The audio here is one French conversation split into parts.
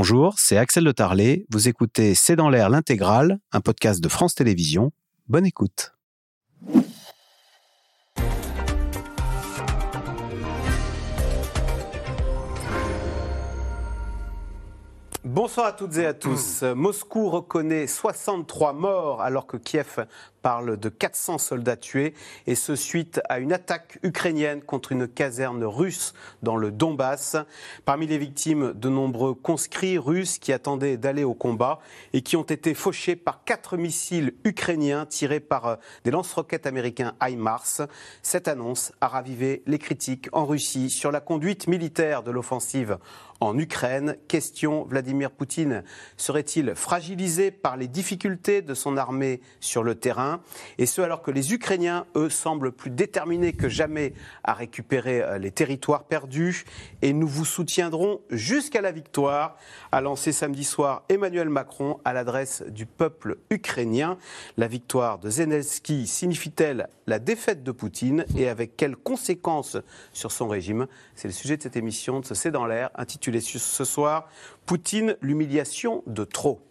Bonjour, c'est Axel de Tarlet. Vous écoutez C'est dans l'air l'intégrale, un podcast de France Télévisions. Bonne écoute. Bonsoir à toutes et à tous. Moscou reconnaît 63 morts alors que Kiev parle de 400 soldats tués, et ce suite à une attaque ukrainienne contre une caserne russe dans le Donbass. Parmi les victimes, de nombreux conscrits russes qui attendaient d'aller au combat et qui ont été fauchés par quatre missiles ukrainiens tirés par euh, des lance-roquettes américains HIMARS. Cette annonce a ravivé les critiques en Russie sur la conduite militaire de l'offensive en Ukraine. Question, Vladimir Poutine serait-il fragilisé par les difficultés de son armée sur le terrain? Et ce alors que les Ukrainiens, eux, semblent plus déterminés que jamais à récupérer euh, les territoires perdus. Et nous vous soutiendrons jusqu'à la victoire, a lancé samedi soir Emmanuel Macron à l'adresse du peuple ukrainien. La victoire de Zelensky signifie-t-elle la défaite de Poutine et avec quelles conséquences sur son régime? C'est le sujet de cette émission de ce C'est dans l'air, intitulée ce soir Poutine, l'humiliation de trop.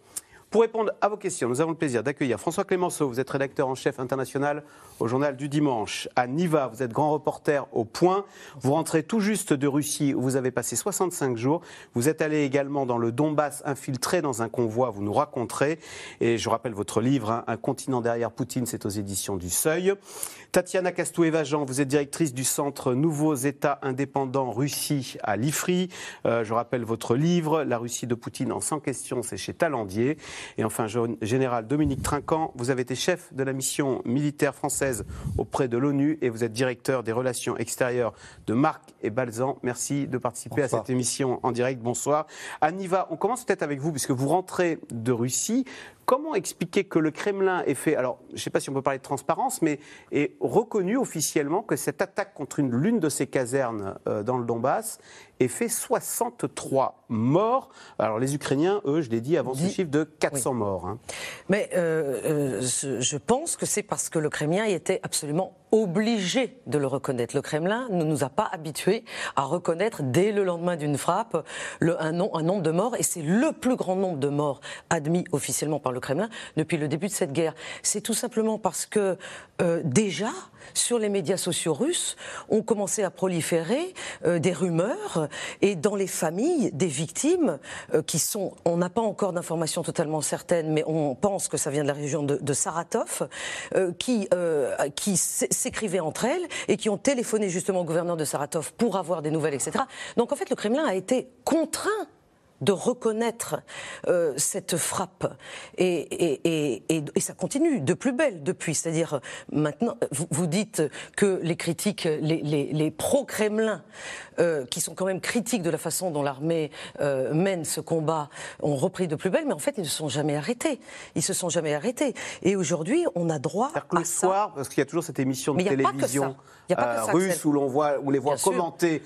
Pour répondre à vos questions, nous avons le plaisir d'accueillir François Clémenceau. Vous êtes rédacteur en chef international au journal du dimanche. À Niva, vous êtes grand reporter au Point. Vous rentrez tout juste de Russie où vous avez passé 65 jours. Vous êtes allé également dans le Donbass infiltré dans un convoi. Vous nous raconterez. Et je rappelle votre livre, hein, Un continent derrière Poutine, c'est aux éditions du Seuil. Tatiana Castoué-Vajan, vous êtes directrice du centre Nouveaux États indépendants Russie à l'IFRI. Euh, je rappelle votre livre, La Russie de Poutine en 100 questions, c'est chez Talandier. Et enfin, général Dominique Trinquant, vous avez été chef de la mission militaire française auprès de l'ONU et vous êtes directeur des relations extérieures de Marc et Balzan. Merci de participer à cette émission en direct. Bonsoir. Aniva, on commence peut-être avec vous, puisque vous rentrez de Russie. Comment expliquer que le Kremlin ait fait, alors je ne sais pas si on peut parler de transparence, mais est reconnu officiellement que cette attaque contre l'une de ses casernes euh, dans le Donbass ait fait 63 morts. Alors les Ukrainiens, eux, je l'ai dit, avancent ce chiffre de 400 morts. Hein. Mais euh, euh, je pense que c'est parce que le Kremlin était absolument obligé de le reconnaître. Le Kremlin ne nous a pas habitués à reconnaître dès le lendemain d'une frappe le, un, un, nombre de morts, et c'est le plus grand nombre de morts admis officiellement par le Kremlin depuis le début de cette guerre. C'est tout simplement parce que euh, déjà, sur les médias sociaux russes, ont commencé à proliférer euh, des rumeurs et dans les familles des victimes euh, qui sont, on n'a pas encore d'informations totalement certaines, mais on pense que ça vient de la région de, Saratov, qui, qui s'écrivaient entre elles et qui ont téléphoné justement au gouverneur de Saratov pour avoir des nouvelles, etc. Donc en fait, le Kremlin a été contraint de reconnaître euh, cette frappe. Et, ça continue de plus belle depuis. C'est-à-dire, maintenant, vous, dites que les critiques, les, pro-Kremlin, euh, qui sont quand même critiques de la façon dont l'armée euh, mène ce combat, ont repris de plus belle, mais en fait, ils ne se sont jamais arrêtés. Ils se sont jamais arrêtés. Et aujourd'hui, on a droit à le soir, parce qu'il y a toujours cette émission de télévision russe où l'on voit, où les voit commenter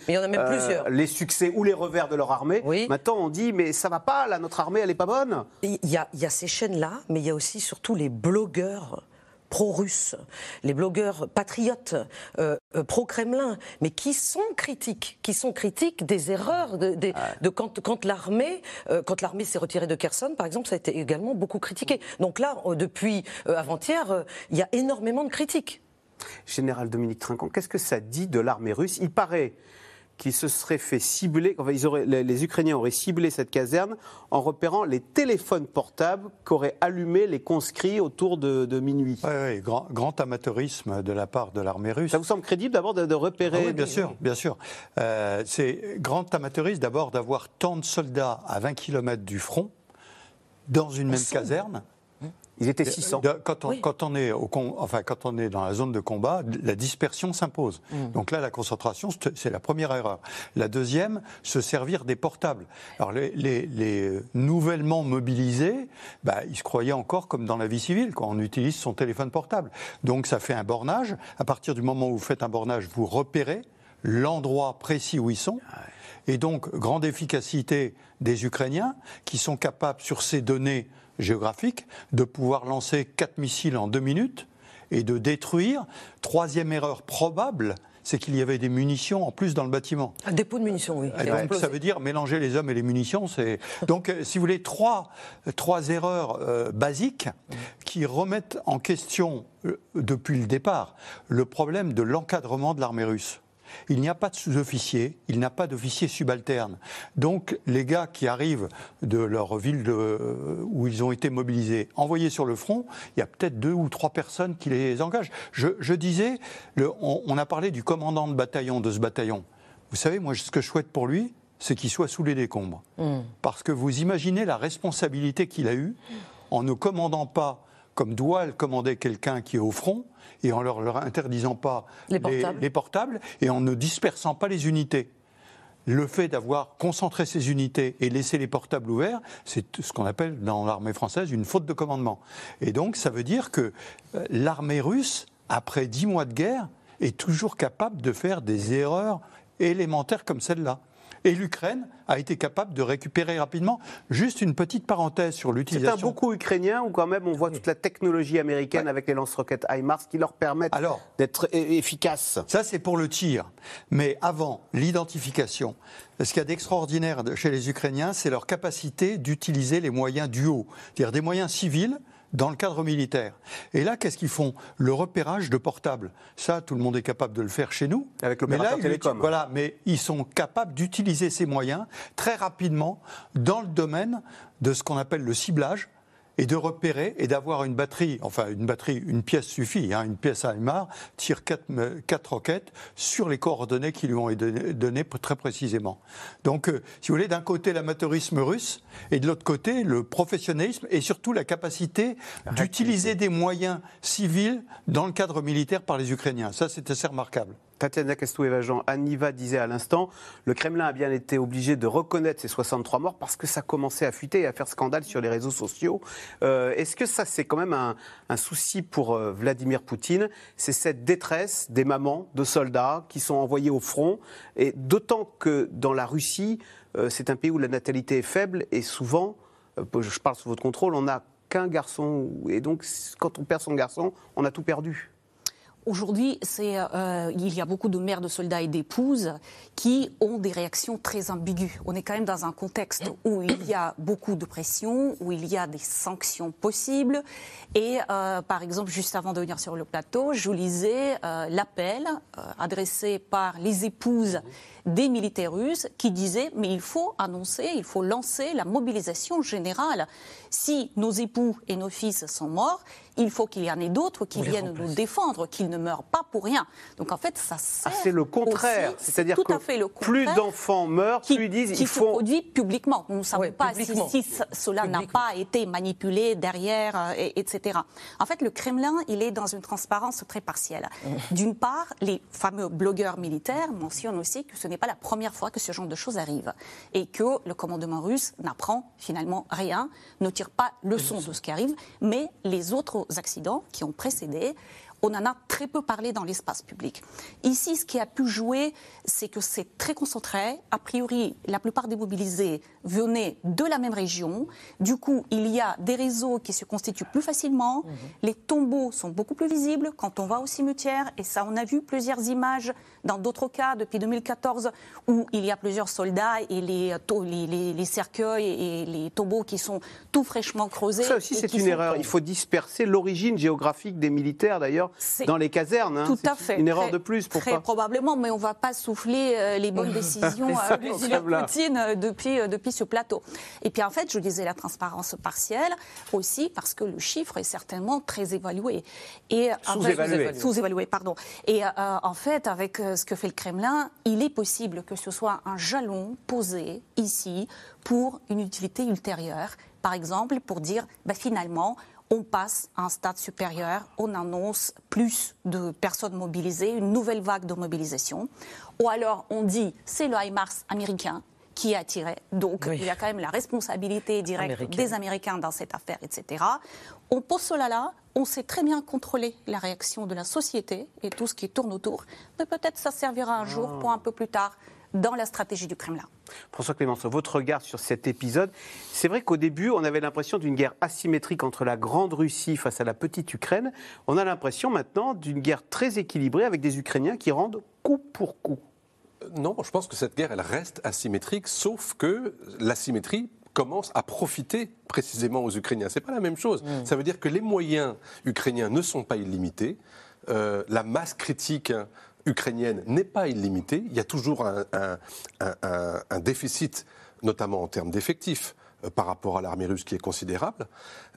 les succès ou les revers de leur armée. Maintenant, on dit mais ça va pas, là, notre armée, elle est pas bonne. Il y a, y a ces chaînes-là, mais il y a aussi surtout les blogueurs pro-russes, les blogueurs patriotes, euh, euh, pro-Kremlin, mais qui sont critiques, qui sont critiques des erreurs de, de, quand, quand l'armée, euh, quand l'armée s'est retirée de Kherson, par exemple, ça a été également beaucoup critiqué. Donc là, depuis avant-hier, il y a énormément de critiques. Général Dominique Trinquant, qu'est-ce que ça dit de l'armée russe? Il paraît qui se serait fait cibler, enfin, ils auraient, les, Ukrainiens auraient ciblé cette caserne en repérant les téléphones portables qu'auraient allumés les conscrits autour de, minuit. Oui, oui grand, grand, amateurisme de la part de l'armée russe. Ça vous semble crédible d'abord de, repérer ah oui, Bien sûr, bien sûr. Euh, c'est grand amateurisme d'abord d'avoir tant de soldats à 20 km du front dans une même caserne ils étaient 600. Quand on, quand on, est, au, enfin, quand on est dans la zone de combat, la dispersion s'impose. Mm. Donc là, la concentration, c'est la première erreur. La deuxième, se servir des portables. Alors les, les, nouvellement mobilisés, bah, ils se croyaient encore comme dans la vie civile, quand on utilise son téléphone portable. Donc ça fait un bornage. À partir du moment où vous faites un bornage, vous repérez l'endroit précis où ils sont. Ah Et donc, grande efficacité des Ukrainiens qui sont capables, sur ces données géographique, de pouvoir lancer quatre missiles en deux minutes et de détruire. Troisième erreur probable, c'est qu'il y avait des munitions en plus dans le bâtiment. Un dépôt de munitions, oui. Donc, ça veut dire mélanger les hommes et les munitions. C'est donc, euh, si vous voulez, trois, trois erreurs euh, basiques qui remettent en question euh, depuis le départ le problème de l'encadrement de l'armée russe. Il n'y a pas de sous-officier, il n'y a pas d'officier subalterne. Donc les gars qui arrivent de leur ville où ils ont été mobilisés, envoyés sur le front, il y a peut-être deux ou trois personnes qui les engagent. Je, disais, on, a parlé du commandant de bataillon de ce bataillon. Vous savez, moi, ce que je souhaite pour lui, c'est qu'il soit sous les décombres. Hmm. Parce que vous imaginez la responsabilité qu'il a eue en ne commandant pas comme doit le commander quelqu'un qui est au front, et en leur, leur interdisant pas les portables. et en ne dispersant pas les unités. Le fait d'avoir concentré ces unités et laissé les portables ouverts, c'est ce qu'on appelle dans l'armée française une faute de commandement. Et donc ça veut dire que euh, l'armée russe, après dix mois de guerre, est toujours capable de faire des erreurs élémentaires comme celle-là. Et l'Ukraine a été capable de récupérer rapidement. Juste une petite parenthèse sur l'utilisation. C'est un beaucoup ukrainien ou quand même on voit toute la technologie américaine avec les lance-roquettes HIMARS qui leur permettent d'être efficaces Ça, c'est pour le tir. Mais avant, l'identification. Ce qu'il y a d'extraordinaire chez les Ukrainiens, c'est leur capacité d'utiliser les moyens du haut, c'est-à-dire des moyens civils dans le cadre militaire. Et là, qu'est-ce qu'ils font? Le repérage de portables. Ça, tout le monde est capable de le faire chez nous. Avec l'opérateur télécom. Voilà, mais ils sont capables d'utiliser ces moyens très rapidement dans le domaine de ce qu'on appelle le ciblage, et de repérer et d'avoir une batterie, enfin une batterie, une pièce suffit, hein, une pièce à Aymar tire quatre, quatre, roquettes sur les coordonnées qui lui ont été données très précisément. Donc, euh, si vous voulez, d'un côté l'amateurisme russe et de l'autre côté le professionnalisme et surtout la capacité d'utiliser des moyens civils dans le cadre militaire par les Ukrainiens. Ça, c'est assez remarquable. Tatiana Castoueva-Jean, Aniva disait à l'instant, le Kremlin a bien été obligé de reconnaître ces 63 morts parce que ça commençait à fuiter et à faire scandale sur les réseaux sociaux. Euh, est-ce que ça, c'est quand même un, souci pour euh, Vladimir Poutine? C'est cette détresse des mamans de soldats qui sont envoyés au front, et d'autant que dans la Russie, euh, c'est un pays où la natalité est faible et souvent, je parle sous votre contrôle, on n'a qu'un garçon. Et donc, quand on perd son garçon, on a tout perdu. Aujourd'hui, euh, il y a beaucoup de mères de soldats et d'épouses qui ont des réactions très ambiguës. On est quand même dans un contexte où il y a beaucoup de pression, où il y a des sanctions possibles. Et euh, par exemple, juste avant de venir sur le plateau, je lisais euh, l'appel adressé par les épouses des militaires russes qui disaient mais il faut annoncer, il faut lancer la mobilisation générale. Si nos époux et nos fils sont morts, il faut qu'il y en ait d'autres qui viennent nous défendre, qu'ils ne meurent pas pour rien. Donc en fait, ça sert. Ah, c'est le contraire. C'est-à-dire que plus d'enfants meurent, plus ils disent il faut. se produit publiquement. Nous ne savons pas si, cela n'a pas été manipulé derrière, euh, etc. En fait, le Kremlin, il est dans une transparence très partielle. D'une part, les fameux blogueurs militaires mentionnent aussi que ce n'est pas la première fois que ce genre de choses arrive et que le commandement russe n'apprend finalement rien, ne tire pas leçon de ce qui arrive, mais les autres accidents qui ont précédé on en a très peu parlé dans l'espace public. Ici, ce qui a pu jouer, c'est que c'est très concentré. A priori, la plupart des mobilisés venaient de la même région. Du coup, il y a des réseaux qui se constituent plus facilement. Mhm. Les tombeaux sont beaucoup plus visibles quand on va au cimetière. Et ça, on a vu plusieurs images dans d'autres cas depuis 2014 où il y a plusieurs soldats et les, les, les, cercueils et les tombeaux qui sont tout fraîchement creusés. Ça aussi, c'est une erreur. Il faut disperser l'origine géographique des militaires, d'ailleurs, dans les casernes. Hein. Tout à fait. Une erreur de plus. Très probablement, mais on ne va pas souffler euh, les bonnes décisions à Vladimir Poutine euh, depuis, euh, depuis ce plateau. Et puis en fait, je disais la transparence partielle aussi parce que le chiffre est certainement très évalué. Et sous-évalué. Sous-évalué, pardon. Et en fait, avec ce que fait le Kremlin, il est possible que ce soit un jalon posé ici pour une utilité ultérieure. Par exemple, pour dire, bah, finalement, on passe à un stade supérieur, on annonce plus de personnes mobilisées, une nouvelle vague de mobilisation. Ou alors on dit c'est le HIMARS américain qui a tiré. Donc il y a quand même la responsabilité directe des Américains dans cette affaire, etc. On pose cela là, on sait très bien contrôler la réaction de la société et tout ce qui tourne autour. Mais peut-être ça servira un jour ah. pour un peu plus tard dans la stratégie du Kremlin. François Clémenceau, votre regard sur cet épisode, c'est vrai qu'au début, on avait l'impression d'une guerre asymétrique entre la grande Russie face à la petite Ukraine. On a l'impression maintenant d'une guerre très équilibrée avec des Ukrainiens qui rendent coup pour coup. Non, je pense que cette guerre, elle reste asymétrique, sauf que l'asymétrie commence à profiter précisément aux Ukrainiens. C'est pas la même chose. Mm. Ça veut dire que les moyens ukrainiens ne sont pas illimités. Euh, la masse critique ukrainienne n'est pas illimitée. Il y a toujours un, déficit, notamment en termes d'effectifs, par rapport à l'armée russe qui est considérable.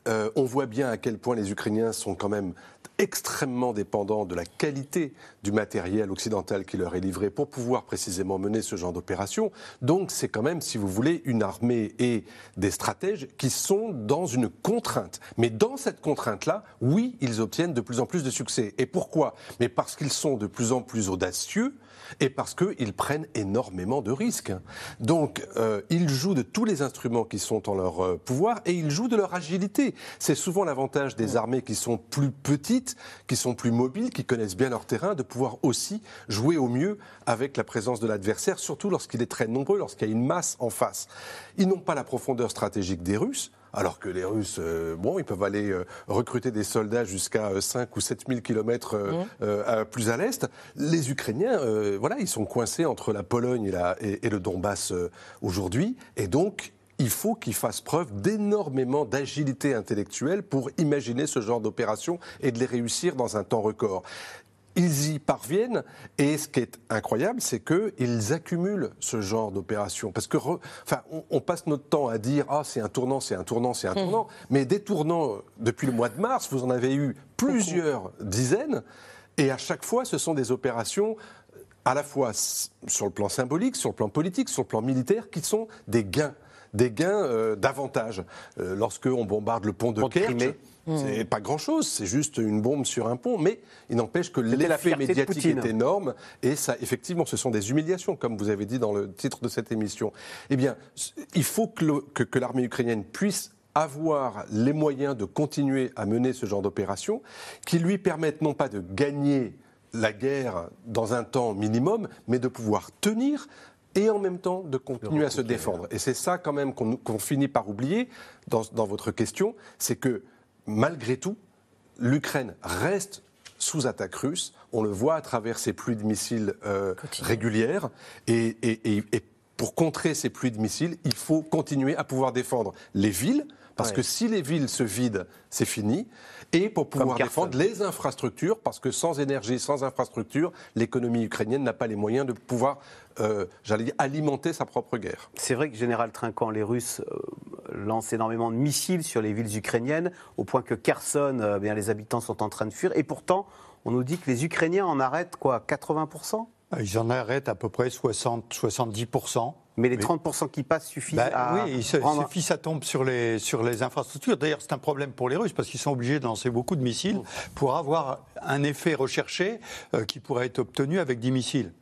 Euh, on voit bien à quel point les Ukrainiens sont quand même extrêmement dépendants de la qualité du matériel occidental qui leur est livré pour pouvoir précisément mener ce genre d'opération. Donc c'est quand même, si vous voulez, une armée et des stratèges qui sont dans une contrainte. Mais dans cette contrainte-là, oui, ils obtiennent de plus en plus de succès. Et pourquoi? Mais parce qu'ils sont de plus en plus audacieux et parce qu'ils prennent énormément de risques. Donc, euh, ils jouent de tous les instruments qui sont en leur euh, pouvoir et ils jouent de leur agilité. C'est souvent l'avantage des armées qui sont plus petites, qui sont plus mobiles, qui connaissent bien leur terrain, de pouvoir aussi jouer au mieux avec la présence de l'adversaire, surtout lorsqu'il est très nombreux, lorsqu'il y a une masse en face. Ils n'ont pas la profondeur stratégique des Russes alors que les Russes, euh, bon, ils peuvent aller euh, recruter des soldats jusqu'à 5 euh, ou 7 000 kilomètres mmh. plus à l'est. Les Ukrainiens, voilà, ils sont coincés entre la Pologne et, et le Donbass aujourd'hui, et donc il faut qu'ils fassent preuve d'énormément d'agilité intellectuelle pour imaginer ce genre d'opération et de les réussir dans un temps record ils y parviennent. Et ce qui est incroyable, c'est qu'ils accumulent ce genre d'opérations. Parce que, enfin, on, passe notre temps à dire ah c'est un tournant, c'est un tournant, c'est un mmh. tournant. Mais des tournants depuis le mois de mars, vous en avez eu plusieurs dizaines. Et à chaque fois, ce sont des opérations à la fois sur le plan symbolique, sur le plan politique, sur le plan militaire, qui sont des gains, des gains euh, d'avantage. Euh, lorsque on bombarde le pont de Kerch, c'est hmm. pas grand-chose, c'est juste une bombe sur un pont, mais il n'empêche que l'effet médiatique est énorme et ça, effectivement, ce sont des humiliations, comme vous avez dit dans le titre de cette émission. Eh bien, il faut que, l'armée ukrainienne puisse avoir les moyens de continuer à mener ce genre d'opération, qui lui permettent non pas de gagner la guerre dans un temps minimum, mais de pouvoir tenir et en même temps de continuer à se défendre. Et c'est ça quand même qu'on finit par oublier dans, dans votre question, c'est que malgré tout, l'Ukraine reste sous attaque russe. On le voit à travers ces pluies de missiles euh, régulières. Et, pour contrer ces pluies de missiles, il faut continuer à pouvoir défendre les villes, parce que si les villes se vident, c'est fini. Et pour pouvoir défendre les infrastructures, parce que sans énergie, sans infrastructure, l'économie ukrainienne n'a pas les moyens de pouvoir, euh, j'allais dire, alimenter sa propre guerre. C'est vrai que, général Trinquant, les Russes euh, lancent énormément de missiles sur les villes ukrainiennes, au point que Kherson, euh, bien, les habitants sont en train de fuir. Et pourtant, on nous dit que les Ukrainiens en arrêtent quoi 80% Ils en arrêtent à peu près 60, 70%. Mais les 30% qui passent suffisent bah, à. Oui, il suffit, ça tombe sur les, sur les infrastructures. D'ailleurs, c'est un problème pour les Russes parce qu'ils sont obligés de lancer beaucoup de missiles pour avoir un effet recherché euh, qui pourrait être obtenu avec 10 missiles.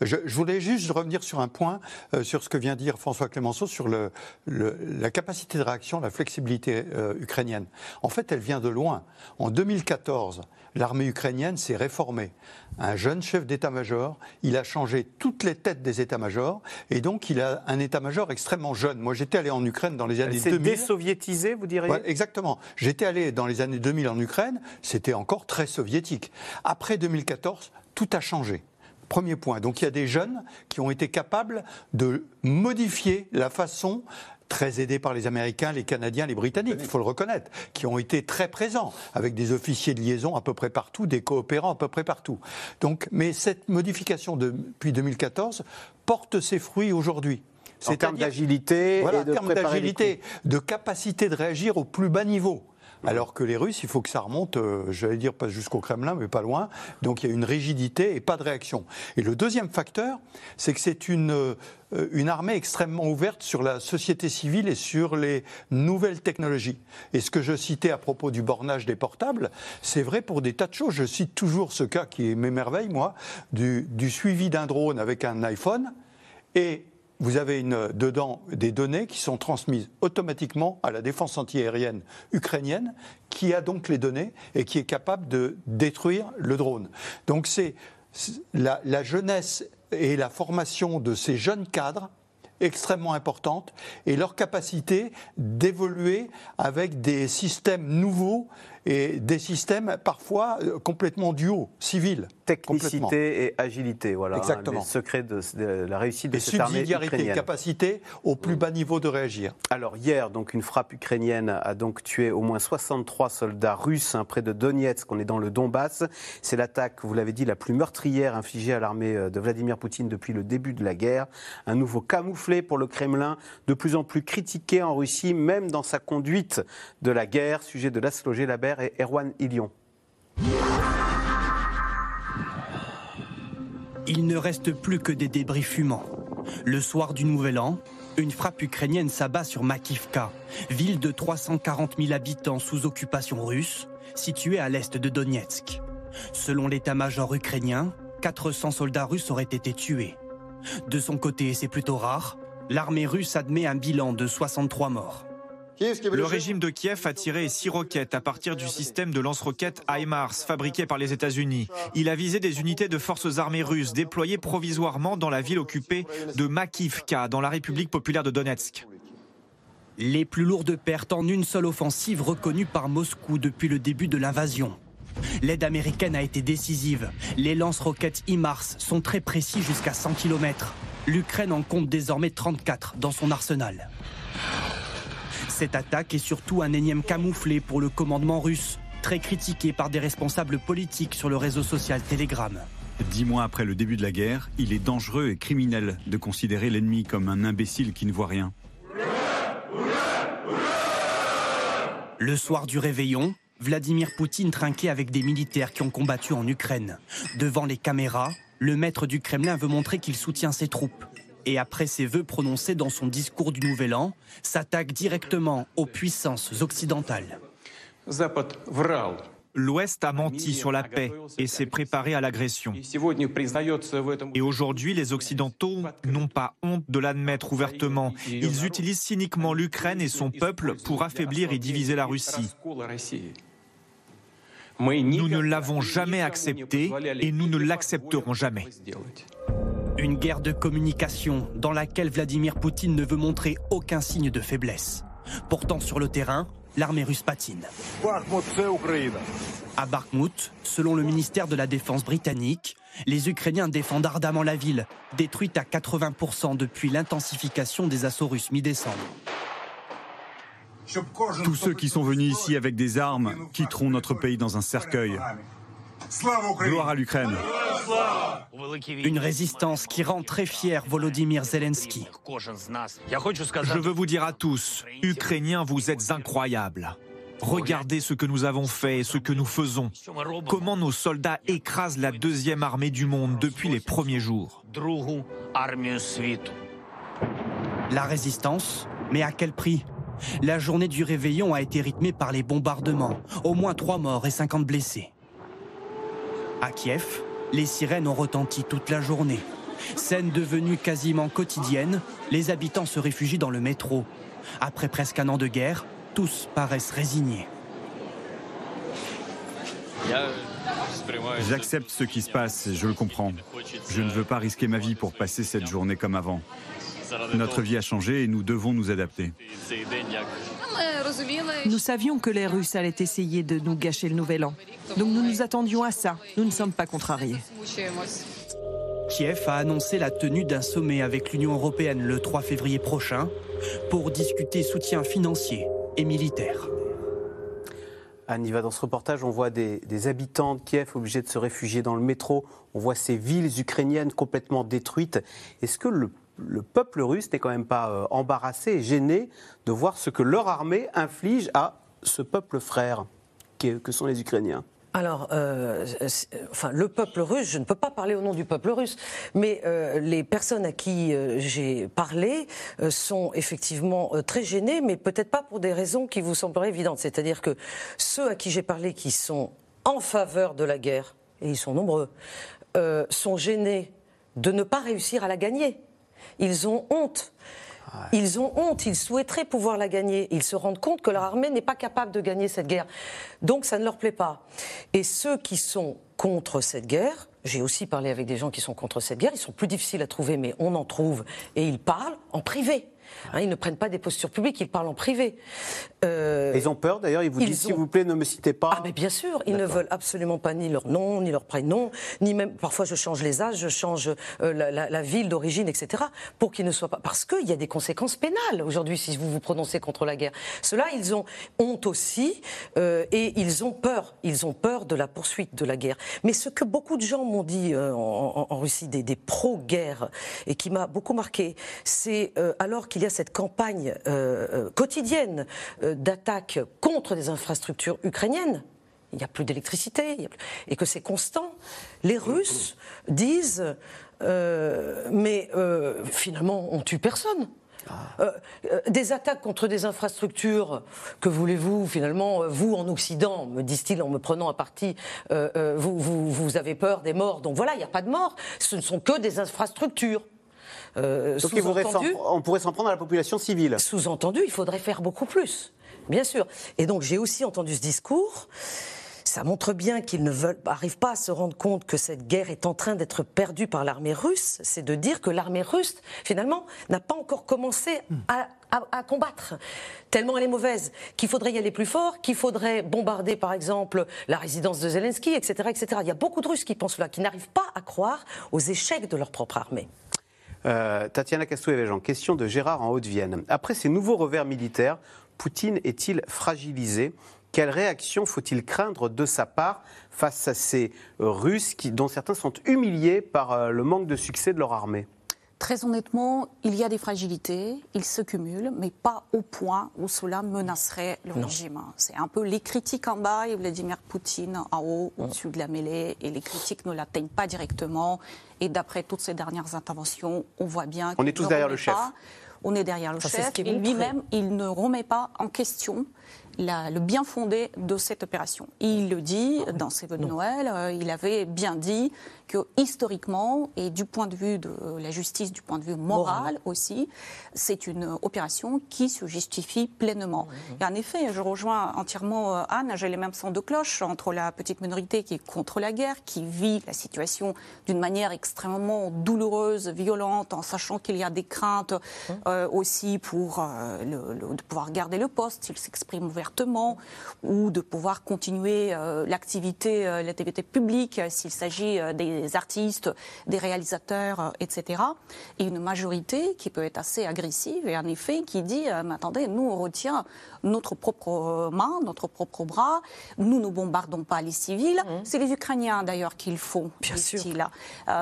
Je, voulais juste revenir sur un point, euh, sur ce que vient de dire François Clémenceau, sur le, la capacité de réaction, la flexibilité euh, ukrainienne. En fait, elle vient de loin. En 2014, l'armée ukrainienne s'est réformée. Un jeune chef d'état-major, il a changé toutes les têtes des états-majors, et donc il a un état-major extrêmement jeune. Moi, j'étais allé en Ukraine dans les années 2000. C'est désoviétisé, vous diriez? Exactement. J'étais allé dans les années 2000 en Ukraine, c'était encore très soviétique. Après 2014, tout a changé. Premier point. Donc il y a des jeunes qui ont été capables de modifier la façon très aidés par les Américains, les Canadiens, les Britanniques, il faut le reconnaître, qui ont été très présents, avec des officiers de liaison à peu près partout, des coopérants à peu près partout. Donc, mais cette modification depuis 2014 porte ses fruits aujourd'hui. En termes d'agilité, voilà, termes d'agilité, de capacité de réagir au plus bas niveau. Alors que les Russes, il faut que ça remonte, euh, j'allais dire pas jusqu'au Kremlin, mais pas loin. Donc il y a une rigidité et pas de réaction. Et le deuxième facteur, c'est que c'est une, euh, une armée extrêmement ouverte sur la société civile et sur les nouvelles technologies. Et ce que je citais à propos du bornage des portables, c'est vrai pour des tas de choses. Je cite toujours ce cas qui m'émerveille, moi, du, du suivi d'un drone avec un iPhone. Et vous avez dedans des données qui sont transmises automatiquement à la défense antiaérienne ukrainienne, qui a donc les données et qui est capable de détruire le drone. Donc c'est la, jeunesse et la formation de ces jeunes cadres extrêmement importante et leur capacité d'évoluer avec des systèmes nouveaux et des systèmes parfois euh, complètement duaux, civils. Technicité et agilité, voilà. Hein, Exactement. le secret de, la réussite de et cette armée ukrainienne. capacité au plus bas niveau de réagir. Alors hier, donc une frappe ukrainienne a donc tué au moins 63 soldats russes hein, près de Donetsk. On est dans le Donbass. C'est l'attaque, vous l'avez dit, la plus meurtrière infligée à l'armée euh, de Vladimir Poutine depuis le début de la guerre. Un nouveau camouflet pour le Kremlin, de plus en plus critiqué en Russie, même dans sa conduite de la guerre. Sujet de Laszlo Et Erwan Ilion. Il ne reste plus que des débris fumants. Le soir du Nouvel An, une frappe ukrainienne s'abat sur Makivka, ville de 340 000 habitants sous occupation russe, située à l'est de Donetsk. Selon l'état-major ukrainien, 400 soldats russes auraient été tués. De son côté, c'est plutôt rare, l'armée russe admet un bilan de 63 morts. Le régime de Kiev a tiré six roquettes à partir du système de lance-roquettes HIMARS fabriqué par les États-Unis. Il a visé des unités de forces armées russes déployées provisoirement dans la ville occupée de Makivka, dans la République populaire de Donetsk. Les plus lourdes pertes en une seule offensive reconnue par Moscou depuis le début de l'invasion. L'aide américaine a été décisive. Les lance-roquettes HIMARS sont très précis jusqu'à 100 km. L'Ukraine en compte désormais 34 dans son arsenal. Cette attaque est surtout un énième camouflé pour le commandement russe, très critiqué par des responsables politiques sur le réseau social Telegram. Dix mois après le début de la guerre, il est dangereux et criminel de considérer l'ennemi comme un imbécile qui ne voit rien. Le soir du réveillon, Vladimir Poutine trinquait avec des militaires qui ont combattu en Ukraine. Devant les caméras, le maître du Kremlin veut montrer qu'il soutient ses troupes et après ses vœux prononcés dans son discours du Nouvel An, s'attaque directement aux puissances occidentales. L'Ouest a menti sur la paix et s'est préparé à l'agression. Et aujourd'hui, les Occidentaux n'ont pas honte de l'admettre ouvertement. Ils utilisent cyniquement l'Ukraine et son peuple pour affaiblir et diviser la Russie. Nous ne l'avons jamais accepté et nous ne l'accepterons jamais. Une guerre de communication dans laquelle Vladimir Poutine ne veut montrer aucun signe de faiblesse. Pourtant, sur le terrain, l'armée russe patine. À Bakhmut, selon le ministère de la Défense britannique, les Ukrainiens défendent ardemment la ville, détruite à 80% depuis l'intensification des assauts russes mi-décembre. Tous ceux qui sont venus ici avec des armes quitteront notre pays dans un cercueil. Gloire à l'Ukraine. Une résistance qui rend très fier Volodymyr Zelensky. Je veux vous dire à tous, Ukrainiens, vous êtes incroyables. Regardez ce que nous avons fait et ce que nous faisons. Comment nos soldats écrasent la deuxième armée du monde depuis les premiers jours. La résistance, mais à quel prix? La journée du réveillon a été rythmée par les bombardements. Au moins trois morts et 50 blessés. À Kiev, les sirènes ont retenti toute la journée. Scène devenue quasiment quotidienne, les habitants se réfugient dans le métro. Après presque un an de guerre, tous paraissent résignés. J'accepte ce qui se passe, je le comprends. Je ne veux pas risquer ma vie pour passer cette journée comme avant. Notre vie a changé et nous devons nous adapter. Nous savions que les Russes allaient essayer de nous gâcher le nouvel an. Donc nous nous attendions à ça. Nous ne sommes pas contrariés. Kiev a annoncé la tenue d'un sommet avec l'Union européenne le 3 février prochain pour discuter soutien financier et militaire. Anne, va dans ce reportage, on voit des, habitants de Kiev obligés de se réfugier dans le métro. On voit ces villes ukrainiennes complètement détruites. Est-ce que le le peuple russe n'est quand même pas euh, embarrassé et gêné de voir ce que leur armée inflige à ce peuple frère que sont les Ukrainiens? Alors, euh, enfin, le peuple russe, je ne peux pas parler au nom du peuple russe, mais euh, les personnes à qui j'ai parlé sont effectivement très gênées, mais peut-être pas pour des raisons qui vous sembleraient évidentes. C'est-à-dire que ceux à qui j'ai parlé qui sont en faveur de la guerre, et ils sont nombreux, sont gênés de ne pas réussir à la gagner. Ils ont honte. Ils ont honte, ils souhaiteraient pouvoir la gagner. Ils se rendent compte que leur armée n'est pas capable de gagner cette guerre. Donc ça ne leur plaît pas. Et ceux qui sont contre cette guerre j'ai aussi parlé avec des gens qui sont contre cette guerre. Ils sont plus difficiles à trouver, mais on en trouve. Et ils parlent en privé. Hein, ils ne prennent pas des postures publiques, ils parlent en privé. Euh, ils ont peur d'ailleurs, ils vous disent s'il vous plaît ne me citez pas. Ah mais bien sûr, ils ne veulent absolument pas ni leur nom, ni leur prénom, ni même parfois je change les âges, je change euh, la, ville d'origine, etc. pour qu'ils ne soient pas parce qu'il y a des conséquences pénales aujourd'hui si vous vous prononcez contre la guerre. Cela ils ont honte aussi euh, et ils ont peur, ils ont peur de la poursuite de la guerre. Mais ce que beaucoup de gens m'ont dit en, Russie, des, des pro-guerre et qui m'a beaucoup marqué, c'est alors qu'il y a cette campagne quotidienne d'attaques contre des infrastructures ukrainiennes, il n'y a plus d'électricité, et que c'est constant, les Russes disent euh, mais euh, finalement on tue personne. Euh, des attaques contre des infrastructures, que voulez-vous finalement, vous en Occident, me disent-ils en me prenant à partie, vous, vous, avez peur des morts, donc voilà, il n'y a pas de morts, ce ne sont que des infrastructures. Donc on pourrait s'en prendre à la population civile. Sous-entendu, il faudrait faire beaucoup plus. Bien sûr. Et donc j'ai aussi entendu ce discours. Ça montre bien qu'ils ne veulent, arrivent pas à se rendre compte que cette guerre est en train d'être perdue par l'armée russe. C'est de dire que l'armée russe, finalement, n'a pas encore commencé à, combattre. Tellement elle est mauvaise qu'il faudrait y aller plus fort, qu'il faudrait bombarder, par exemple, la résidence de Zelensky, etc., etc. Il y a beaucoup de Russes qui pensent là, qui n'arrivent pas à croire aux échecs de leur propre armée. Euh, Tatiana Castou-Evejan, question de Gérard en Haute-Vienne. Après ces nouveaux revers militaires, Poutine est-il fragilisé? Quelle réaction faut-il craindre de sa part face à ces Russes dont certains sont humiliés par euh, le manque de succès de leur armée? Très honnêtement, il y a des fragilités, ils se cumulent, mais pas au point où cela menacerait le régime. C'est un peu les critiques en bas et Vladimir Poutine en haut, au-dessus de la mêlée, et les critiques ne l'atteignent pas directement. Et d'après toutes ces dernières interventions, on voit bien. On est tous derrière le chef on est derrière le chef. Et lui-même, il ne remet pas en question le bien fondé de cette opération. Il le dit dans ses vœux de Noël, euh, il avait bien dit que historiquement et du point de vue de la justice, du point de vue moral aussi, c'est une opération qui se justifie pleinement. Et en effet, je rejoins entièrement euh, Anne, j'ai les mêmes sons de cloche entre la petite minorité qui est contre la guerre, qui vit la situation d'une manière extrêmement douloureuse, violente, en sachant qu'il y a des craintes euh, aussi pour de pouvoir garder le poste s'il s'exprime ouvertement ou de pouvoir continuer euh, l'activité, euh, l'activité publique euh, s'il s'agit des artistes, des réalisateurs, etc. Et une majorité qui peut être assez agressive et en effet qui dit mais attendez, nous on retient notre propre main, notre propre bras, nous ne bombardons pas les civils. Mmh. C'est les Ukrainiens d'ailleurs qui le font, bien sûr.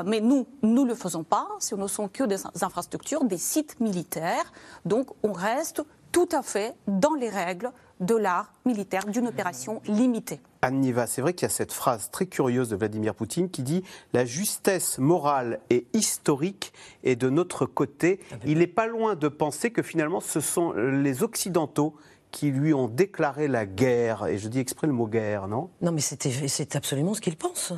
mais nous, nous ne le faisons pas. Ce ne sont que des infrastructures, des sites militaires. Donc on reste tout à fait dans les règles de l'art militaire d'une opération limitée. Anne Niva, c'est vrai qu'il y a cette phrase très curieuse de Vladimir Poutine qui dit La justesse morale et historique est de notre côté. Il n'est pas loin de penser que finalement ce sont les Occidentaux qui lui ont déclaré la guerre. Et je dis exprès le mot guerre, non? Non, mais c'est absolument ce qu'il pense.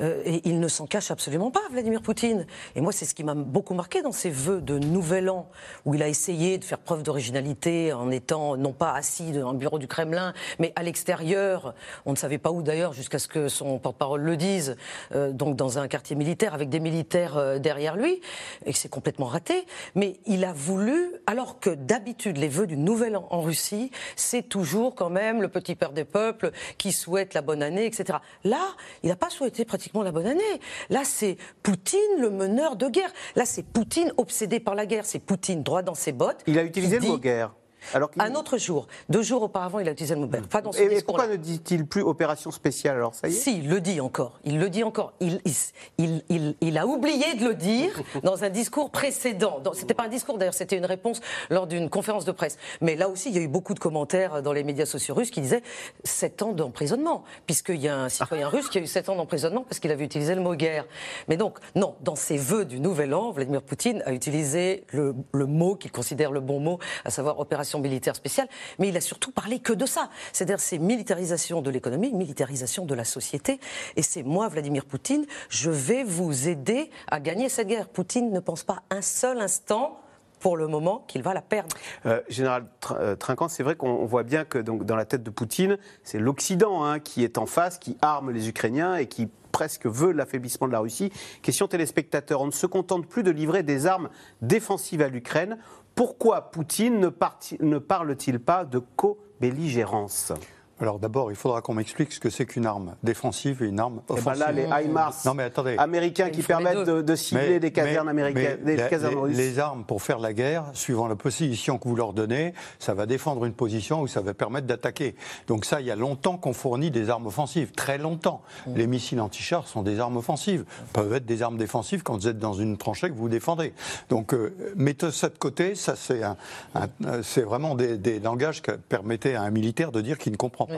Euh, et il ne s'en cache absolument pas, Vladimir Poutine. Et moi, c'est ce qui m'a beaucoup marqué dans ses vœux de Nouvel An, où il a essayé de faire preuve d'originalité en étant non pas assis dans un bureau du Kremlin, mais à l'extérieur. On ne savait pas où d'ailleurs, jusqu'à ce que son porte-parole le dise, euh, donc dans un quartier militaire avec des militaires euh, derrière lui, et c'est complètement raté. Mais il a voulu, alors que d'habitude, les vœux du Nouvel An en Russie, c'est toujours quand même le petit père des peuples qui souhaite la bonne année, etc. Là, il n'a pas souhaité pratiquement la bonne année. Là, c'est Poutine, le meneur de guerre. Là, c'est Poutine obsédé par la guerre. C'est Poutine droit dans ses bottes. Il a utilisé le mot guerre. Un autre jour. Deux jours auparavant, il a utilisé le mot guerre. Pas dans ce et, pourquoi ne dit-il plus opération spéciale alors ça y est Si, il le dit encore. Il le dit encore. Il, il, il, il a oublié de le dire dans un discours précédent. C'était pas un discours d'ailleurs, c'était une réponse lors d'une conférence de presse. Mais là aussi, il y a eu beaucoup de commentaires dans les médias sociaux russes qui disaient 7 ans d'emprisonnement, puisqu'il y a un citoyen russe qui a eu 7 ans d'emprisonnement parce qu'il avait utilisé le mot guerre. Mais donc, non, dans ses vœux du Nouvel An, Vladimir Poutine a utilisé le, le mot qu'il considère le bon mot, à savoir opération militaire spéciale, mais il a surtout parlé que de ça. C'est-à-dire c'est militarisation de l'économie, militarisation de la société. Et c'est moi, Vladimir Poutine, je vais vous aider à gagner cette guerre. Poutine ne pense pas un seul instant pour le moment qu'il va la perdre. Euh, Général euh, Trinquant, c'est vrai qu'on voit bien que dans la tête de Poutine, c'est l'Occident hein, qui est en face, qui arme les Ukrainiens et qui presque veut l'affaiblissement de la Russie. Question téléspectateur, on ne se contente plus de livrer des armes défensives à l'Ukraine. Pourquoi Poutine ne, parle-t-il pas de co-belligérance? Alors d'abord, il faudra qu'on m'explique ce que c'est qu'une arme défensive et une arme offensive. Eh ben là, les HIMARS non, mais attendez. américains qui permettent de, cibler des casernes américaines, des casernes russes. Les armes pour faire la guerre, suivant la position que vous leur donnez, ça va défendre une position ou ça va permettre d'attaquer. Donc ça, il y a longtemps qu'on fournit des armes offensives, très longtemps. Mm. Les missiles anti-chars sont des armes offensives, peuvent être des armes défensives quand vous êtes dans une tranchée que vous défendez. Donc euh, mettez ça de côté, ça c'est un, c'est vraiment des, des langages qui permettaient à un militaire de dire qu'il ne comprend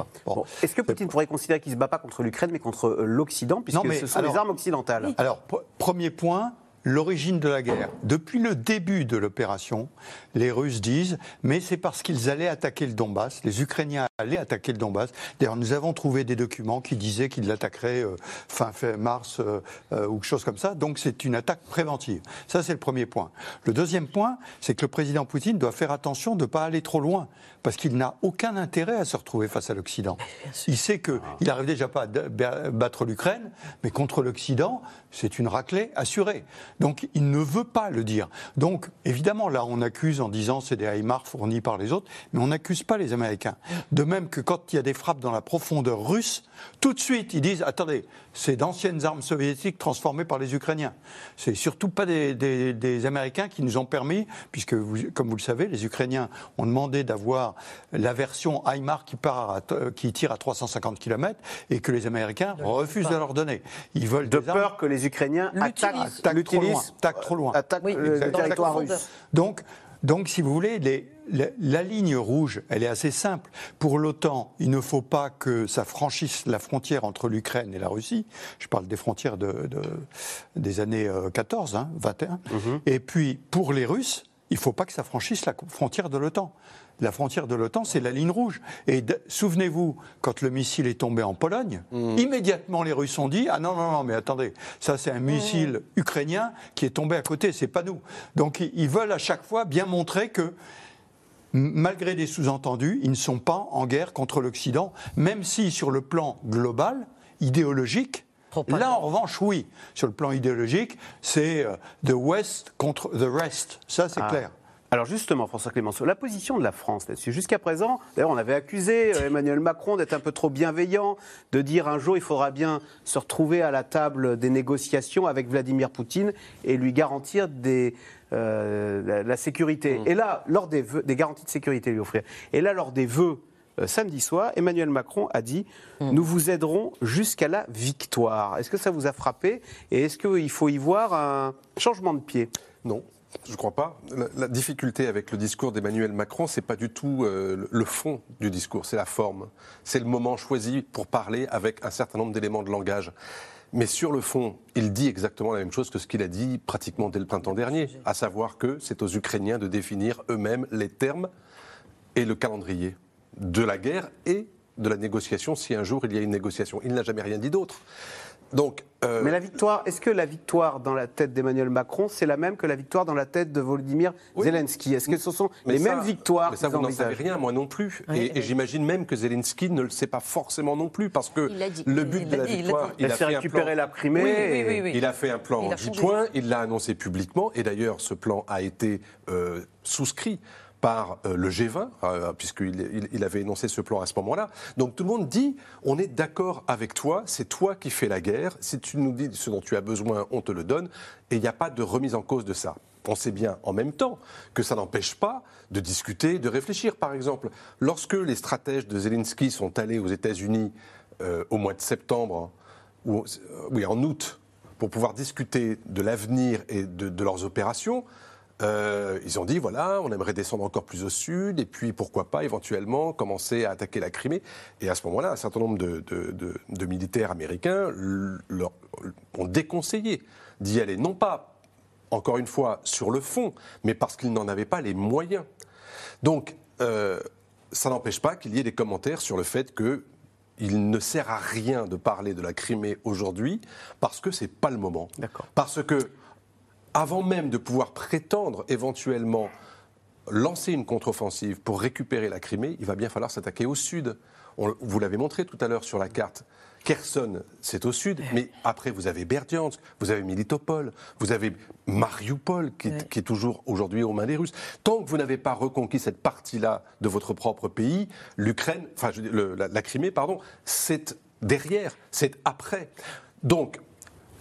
Est-ce que Poutine pourrait considérer qu'il ne se bat pas contre l'Ukraine, mais contre euh, l'Occident, puisque ce sont les armes occidentales? Alors, premier point, l'origine de la guerre. Depuis le début de l'opération, les Russes disent, mais c'est parce qu'ils allaient attaquer le Donbass, les Ukrainiens allaient attaquer le Donbass. D'ailleurs, nous avons trouvé des documents qui disaient qu'ils l'attaqueraient euh, fin, mars euh, euh, ou quelque chose comme ça. Donc c'est une attaque préventive. Ça, c'est le premier point. Le deuxième point, c'est que le président Poutine doit faire attention de ne pas aller trop loin, parce qu'il n'a aucun intérêt à se retrouver face à l'Occident. Il sait qu'il n'arrive déjà pas à battre l'Ukraine, mais contre l'Occident, c'est une raclée assurée. Donc il ne veut pas le dire. Donc évidemment, là, on accuse en disant c'est des HIMARS fournis par les autres, mais on n'accuse pas les Américains. De même que quand il y a des frappes dans la profondeur russe, tout de suite ils disent attendez, c'est d'anciennes armes soviétiques transformées par les Ukrainiens. C'est surtout pas des, Américains qui nous ont permis, puisque comme vous le savez, les Ukrainiens ont demandé d'avoir la version HIMARS qui, part qui tire à 350 km et que les Américains refusent de leur donner. Ils veulent de peur que les Ukrainiens attaquent, attaquent trop loin. Attaquent trop loin. Attaquent le territoire russe. Donc donc, si vous voulez, la, ligne rouge, elle est assez simple. Pour l'OTAN, il ne faut pas que ça franchisse la frontière entre l'Ukraine et la Russie. Je parle des frontières des années 14, 21. Mhm. Et puis, pour les Russes, il ne faut pas que ça franchisse la frontière de l'OTAN la frontière de l'OTAN, c'est la ligne rouge. Et souvenez-vous, quand le missile est tombé en Pologne, mmh. immédiatement les Russes ont dit Ah non, non, non, mais attendez, ça c'est un mmh. missile ukrainien qui est tombé à côté, c'est pas nous. Donc ils veulent à chaque fois bien montrer que malgré des sous-entendus, ils ne sont pas en guerre contre l'Occident, même si sur le plan global, idéologique, Là, en revanche, oui. Sur le plan idéologique, c'est euh, the West contre the rest. Ça, c'est ah. clair. Alors justement, François Clémenceau, la position de la France là-dessus, jusqu'à présent, d'ailleurs on avait accusé euh, Emmanuel Macron d'être un peu trop bienveillant, de dire un jour il faudra bien se retrouver à la table des négociations avec Vladimir Poutine et lui garantir des, euh, la, sécurité. Mmh. Et là, lors des, des garanties de sécurité lui offrir. Et là, lors des vœux euh, samedi soir, Emmanuel Macron a dit mmh. Nous vous aiderons jusqu'à la victoire. Est-ce que ça vous a frappé Et est-ce qu'il faut y voir un changement de pied? Non. Je ne crois pas. La, difficulté avec le discours d'Emmanuel Macron, c'est pas du tout euh, le fond du discours, c'est la forme. C'est le moment choisi pour parler avec un certain nombre d'éléments de langage. Mais sur le fond, il dit exactement la même chose que ce qu'il a dit pratiquement dès le printemps dernier, à savoir que c'est aux Ukrainiens de définir eux-mêmes les termes et le calendrier de la guerre et de la négociation si un jour il y a une négociation. Il n'a jamais rien dit d'autre. Donc, euh, Mais la victoire, est-ce que la victoire dans la tête d'Emmanuel Macron, c'est la même que la victoire dans la tête de Volodymyr Zelensky? Est-ce que ce sont les mêmes victoires Mais ça, vous n'en savez rien, moi non plus. et, j'imagine même que Zelensky ne le sait pas forcément non plus, parce que le but de la victoire, il, a, fait récupérer la Crimée. il a fait un plan en 10 points, il l'a annoncé publiquement, et d'ailleurs, ce plan a été euh, souscrit par euh, le G20, euh, puisqu'il il avait énoncé ce plan à ce moment-là. Donc tout le monde dit, on est d'accord avec toi, c'est toi qui fais la guerre, si tu nous dis ce dont tu as besoin, on te le donne, et il n'y a pas de remise en cause de ça. On sait bien en même temps que ça n'empêche pas de discuter, de réfléchir. Par exemple, lorsque les stratèges de Zelensky sont allés aux États-Unis euh, au mois de septembre, ou, oui, en août, pour pouvoir discuter de l'avenir et de leurs opérations, euh, ils ont dit voilà, on aimerait descendre encore plus au sud, et puis pourquoi pas éventuellement commencer à attaquer la Crimée. Et à ce moment-là, un certain nombre de, militaires américains leur, ont déconseillé d'y aller, non pas, encore une fois, sur le fond, mais parce qu'ils n'en avaient pas les moyens. Donc, euh, ça n'empêche pas qu'il y ait des commentaires sur le fait que il ne sert à rien de parler de la Crimée aujourd'hui parce que c'est pas le moment. Parce que avant même de pouvoir prétendre éventuellement lancer une contre-offensive pour récupérer la Crimée, il va bien falloir s'attaquer au sud. vous l'avez montré tout à l'heure sur la carte. Kherson, c'est au sud, mais après vous avez Berdiansk, vous avez Militopol, vous avez Mariupol qui est, toujours aujourd'hui aux mains des Russes. Tant que vous n'avez pas reconquis cette partie-là de votre propre pays, l'Ukraine, enfin la, la Crimée, pardon, c'est derrière, c'est après. Donc,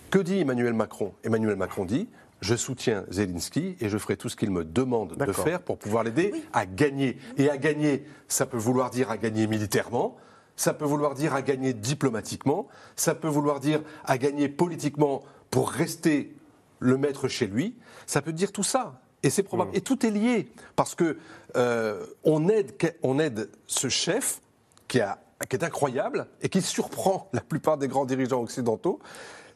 que dit Emmanuel Macron? Emmanuel Macron dit je soutiens Zelensky et je ferai tout ce qu'il me demande de faire pour pouvoir l'aider à gagner. Et à gagner, ça peut vouloir dire à gagner militairement, ça peut vouloir dire à gagner diplomatiquement, ça peut vouloir dire à gagner politiquement pour rester le maître chez lui, ça peut dire tout ça. Et c'est probable. Mmh. Et tout est lié parce que euh, on, aide, on aide ce chef qui, a, qui est incroyable et qui surprend la plupart des grands dirigeants occidentaux.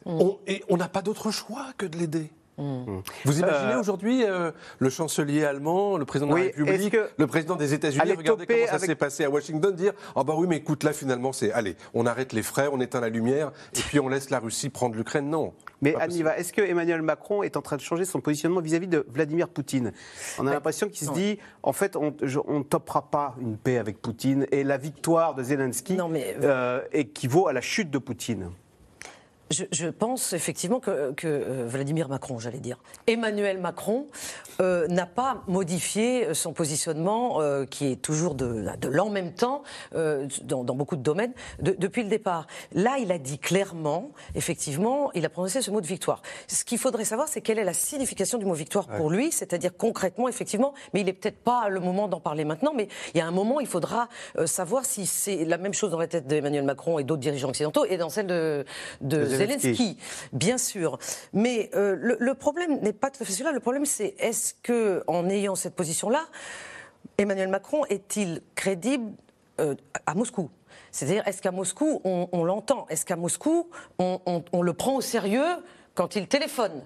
Mmh. et on n'a pas d'autre choix que de l'aider. Mm. Vous imaginez euh, aujourd'hui euh, le chancelier allemand, le président de la République, le président des États-Unis, regardez comment ça s'est passé à Washington, dire Ah bah oui, mais écoute, là finalement, c'est allez, on arrête les frais, on éteint la lumière, et puis on laisse la Russie prendre l'Ukraine. Non. Mais Aniva, est-ce que Emmanuel Macron est en train de changer son positionnement vis-à-vis de Vladimir Poutine? On a l'impression qu'il se dit en fait, on ne topera pas une paix avec Poutine, et la victoire de Zelensky euh, équivaut à la chute de Poutine. Je, pense effectivement que, euh, Vladimir Macron, j'allais dire, Emmanuel Macron euh, n'a pas modifié son positionnement, euh, qui est toujours de, de l'en même temps dans, beaucoup de domaines, depuis le départ. Là, il a dit clairement, effectivement, il a prononcé ce mot de victoire. Ce qu'il faudrait savoir, c'est quelle est la signification du mot victoire pour lui, c'est-à-dire concrètement, effectivement, mais il n'est peut-être pas le moment d'en parler maintenant, mais il y a un moment, il faudra savoir si c'est la même chose dans la tête d'Emmanuel Macron et d'autres dirigeants occidentaux et dans celle de, de Zelensky, bien sûr. Mais euh, le, problème n'est pas tout à fait celui-là. Le problème, c'est est-ce que, en ayant cette position-là, Emmanuel Macron est-il crédible euh, à Moscou? C'est-à-dire, est-ce qu'à Moscou, on, l'entend? Est-ce qu'à Moscou, on, le prend au sérieux quand il téléphone?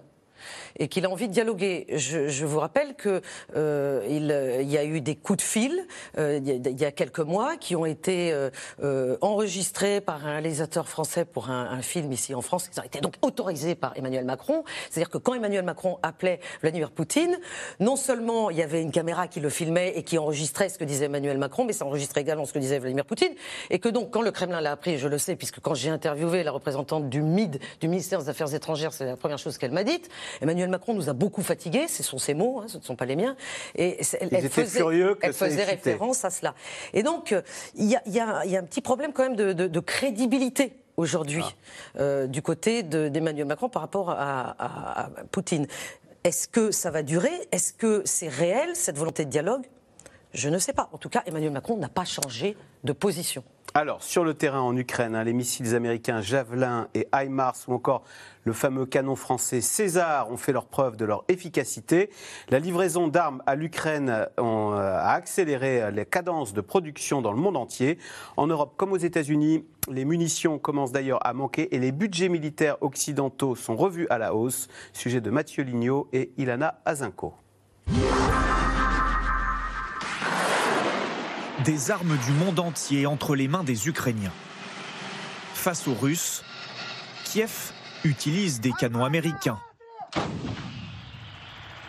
Et qu'il a envie de dialoguer. Je, vous rappelle qu'il euh, il, y a eu des coups de fil euh, il, y a, quelques mois qui ont été euh, enregistrés par un réalisateur français pour un, film ici en France. Ils ont été donc autorisés par Emmanuel Macron. C'est-à-dire que quand Emmanuel Macron appelait Vladimir Poutine, non seulement il y avait une caméra qui le filmait et qui enregistrait ce que disait Emmanuel Macron, mais ça enregistrait également ce que disait Vladimir Poutine. Et que donc, quand le Kremlin l'a appris, je le sais, puisque quand j'ai interviewé la représentante du MID, du ministère des Affaires étrangères, c'est la première chose qu'elle m'a dite, Emmanuel Macron nous a beaucoup fatigués, ce sont ses mots, hein, ce ne sont pas les miens. Et elle, faisait, elle faisait référence à cela. Et donc, euh, il y, y, a un petit problème quand même de, de, crédibilité aujourd'hui ah. euh, du côté d'Emmanuel Macron par rapport à, à Poutine. Est-ce que ça va durer? Est-ce que c'est réel, cette volonté de dialogue? Je ne sais pas. En tout cas, Emmanuel Macron n'a pas changé de position. Alors, sur le terrain en Ukraine, hein, les missiles américains Javelin et HIMARS ou encore le fameux canon français César ont fait leur preuve de leur efficacité. La livraison d'armes à l'Ukraine euh, a accéléré les cadences de production dans le monde entier. En Europe comme aux États-Unis, les munitions commencent d'ailleurs à manquer et les budgets militaires occidentaux sont revus à la hausse. Sujet de Mathieu Lignot et Ilana Azinko. Des armes du monde entier entre les mains des Ukrainiens. Face aux Russes, Kiev utilise des canons américains,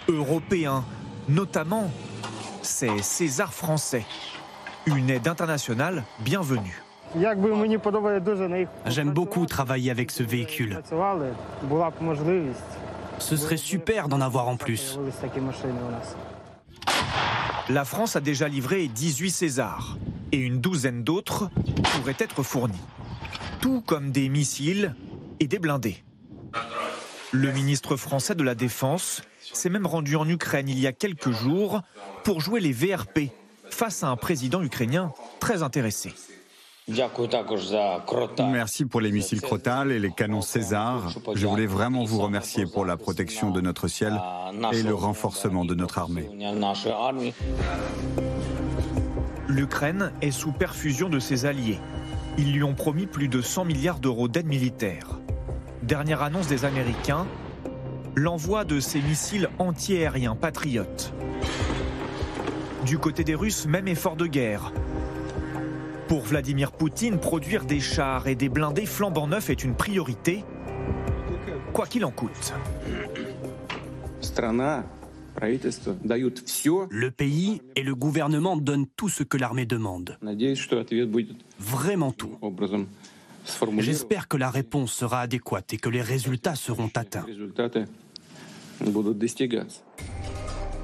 européens, notamment ces César français. Une aide internationale bienvenue. J'aime beaucoup travailler avec ce véhicule. Ce serait super d'en avoir en plus. La France a déjà livré 18 Césars et une douzaine d'autres pourraient être fournis. Tout comme des missiles et des blindés. Le ministre français de la Défense s'est même rendu en Ukraine il y a quelques jours pour jouer les VRP face à un président ukrainien très intéressé. Merci pour les missiles Crotal et les canons César. Je voulais vraiment vous remercier pour la protection de notre ciel et le renforcement de notre armée. L'Ukraine est sous perfusion de ses alliés. Ils lui ont promis plus de 100 milliards d'euros d'aide militaire. Dernière annonce des Américains, l'envoi de ces missiles antiaériens patriotes. Du côté des Russes, même effort de guerre. Pour Vladimir Poutine, produire des chars et des blindés flambant neufs est une priorité, quoi qu'il en coûte. Le pays et le gouvernement donnent tout ce que l'armée demande. Vraiment tout. J'espère que la réponse sera adéquate et que les résultats seront atteints.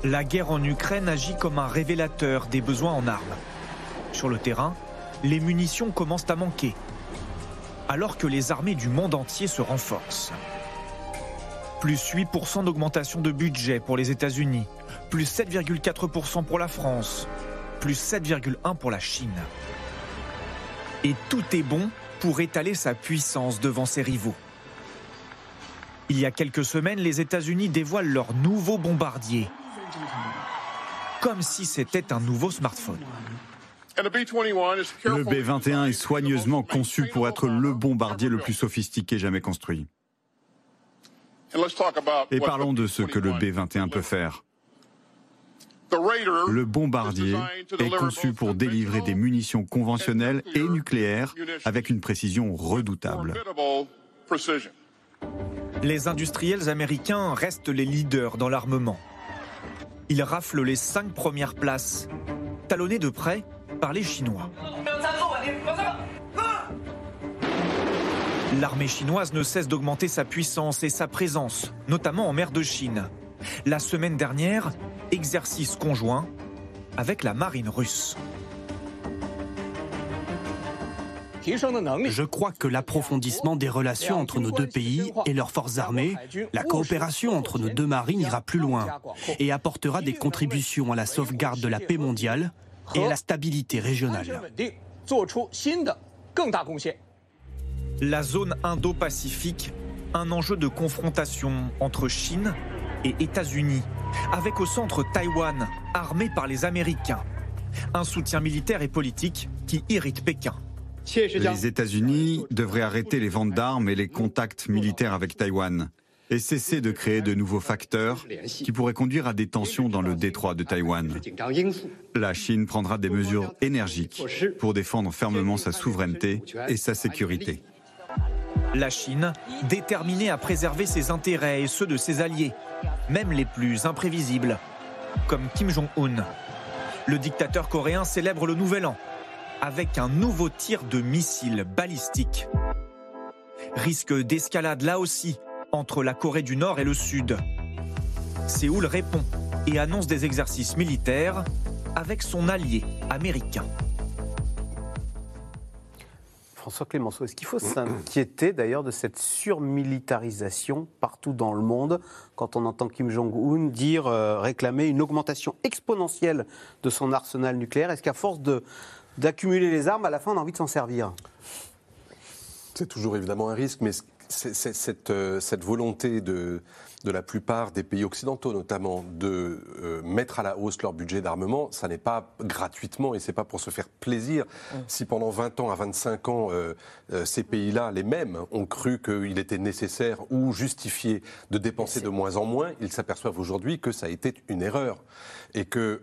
La guerre en Ukraine agit comme un révélateur des besoins en armes. Sur le terrain, les munitions commencent à manquer, alors que les armées du monde entier se renforcent. Plus 8% d'augmentation de budget pour les États-Unis, plus 7,4% pour la France, plus 7,1% pour la Chine. Et tout est bon pour étaler sa puissance devant ses rivaux. Il y a quelques semaines, les États-Unis dévoilent leur nouveau bombardier, comme si c'était un nouveau smartphone. Le B-21 est soigneusement conçu pour être le bombardier le plus sophistiqué jamais construit. Et parlons de ce que le B-21 peut faire. Le bombardier est conçu pour délivrer des munitions conventionnelles et nucléaires avec une précision redoutable. Les industriels américains restent les leaders dans l'armement. Ils raflent les cinq premières places, talonnés de près par les Chinois. L'armée chinoise ne cesse d'augmenter sa puissance et sa présence, notamment en mer de Chine. La semaine dernière, exercice conjoint avec la marine russe. Je crois que l'approfondissement des relations entre nos deux pays et leurs forces armées, la coopération entre nos deux marines ira plus loin et apportera des contributions à la sauvegarde de la paix mondiale et à la stabilité régionale. La zone Indo-Pacifique, un enjeu de confrontation entre Chine et États-Unis, avec au centre Taïwan, armé par les Américains. Un soutien militaire et politique qui irrite Pékin. Les États-Unis devraient arrêter les ventes d'armes et les contacts militaires avec Taïwan et cesser de créer de nouveaux facteurs qui pourraient conduire à des tensions dans le détroit de Taïwan. La Chine prendra des mesures énergiques pour défendre fermement sa souveraineté et sa sécurité. La Chine, déterminée à préserver ses intérêts et ceux de ses alliés, même les plus imprévisibles, comme Kim Jong-un. Le dictateur coréen célèbre le Nouvel An avec un nouveau tir de missiles balistiques. Risque d'escalade là aussi entre la Corée du Nord et le Sud. Séoul répond et annonce des exercices militaires avec son allié américain. François Clémenceau, est-ce qu'il faut s'inquiéter d'ailleurs de cette surmilitarisation partout dans le monde quand on entend Kim Jong-un dire, euh, réclamer une augmentation exponentielle de son arsenal nucléaire? Est-ce qu'à force de, d'accumuler les armes, à la fin, on a envie de s'en servir? C'est toujours évidemment un risque, mais cette, euh, cette volonté de, de la plupart des pays occidentaux, notamment, de euh, mettre à la hausse leur budget d'armement, ça n'est pas gratuitement et c'est pas pour se faire plaisir. Mm. Si pendant 20 ans à 25 ans, euh, euh, ces pays-là, les mêmes, ont cru qu'il était nécessaire ou justifié de dépenser de moins en moins, ils s'aperçoivent aujourd'hui que ça a été une erreur et que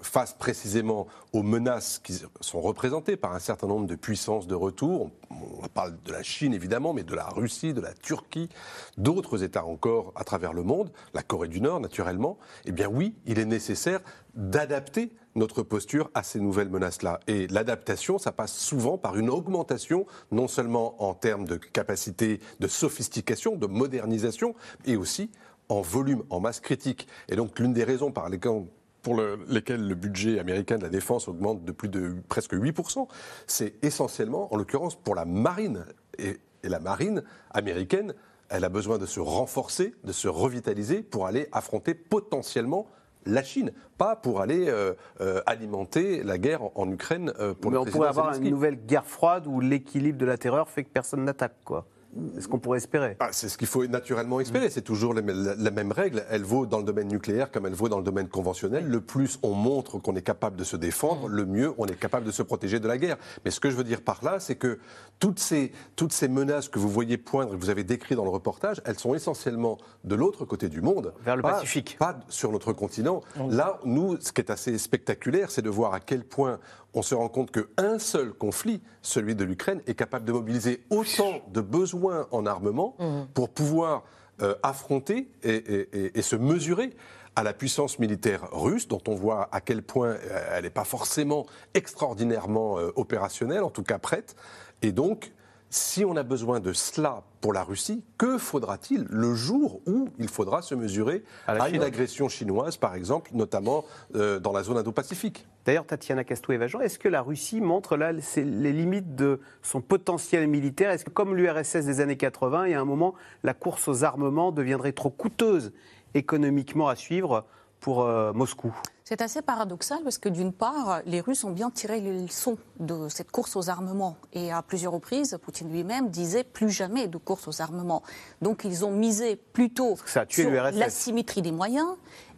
face précisément aux menaces qui sont représentées par un certain nombre de puissances de retour, on, parle de la Chine évidemment, mais de la Russie, de la Turquie, d'autres États encore à travers le monde, la Corée du Nord naturellement, eh bien oui, il est nécessaire d'adapter notre posture à ces nouvelles menaces-là. Et l'adaptation, ça passe souvent par une augmentation, non seulement en termes de capacité, de sophistication, de modernisation, et aussi en volume, en masse critique. Et donc l'une des raisons par lesquelles pour lesquelles le budget américain de la défense augmente de plus de presque 8%, c'est essentiellement, en l'occurrence, pour la marine. et la marine américaine elle a besoin de se renforcer, de se revitaliser pour aller affronter potentiellement la Chine, pas pour aller euh, euh, alimenter la guerre en, Ukraine euh, pour Mais on pourrait avoir une nouvelle guerre froide où l'équilibre de la terreur fait que personne n'attaque, quoi. C'est ce qu'on pourrait espérer. Ah, c'est ce qu'il faut naturellement espérer. C'est toujours la, même règle. Elle vaut dans le domaine nucléaire comme elle vaut dans le domaine conventionnel. Le plus on montre qu'on est capable de se défendre, le mieux on est capable de se protéger de la guerre. Mais ce que je veux dire par là, c'est que toutes ces, toutes ces menaces que vous voyez poindre, que vous avez décrites dans le reportage, elles sont essentiellement de l'autre côté du monde. Vers le Pacifique. Pas sur notre continent. Là, nous, ce qui est assez spectaculaire, c'est de voir à quel point on se rend compte qu'un seul conflit, celui de l'Ukraine, est capable de mobiliser autant de besoins en armement mmh. pour pouvoir euh, affronter et, se mesurer à la puissance militaire russe, dont on voit à quel point euh, elle n'est pas forcément extraordinairement euh, opérationnelle, en tout cas prête. Et donc, si on a besoin de cela pour la Russie, que faudra-t-il le jour où il faudra se mesurer à, une agression chinoise, par exemple, notamment euh, dans la zone Indo-Pacifique? D'ailleurs, Tatiana Castoué-Vajan, est-ce que la Russie montre là les limites de son potentiel militaire? Est-ce que, comme l'URSS des années 80, il y a un moment, la course aux armements deviendrait trop coûteuse économiquement à suivre pour euh, Moscou c'est assez paradoxal parce que d'une part, les Russes ont bien tiré les leçons de cette course aux armements. Et à plusieurs reprises, Poutine lui-même disait plus jamais de course aux armements. Donc ils ont misé plutôt sur l'asymétrie des moyens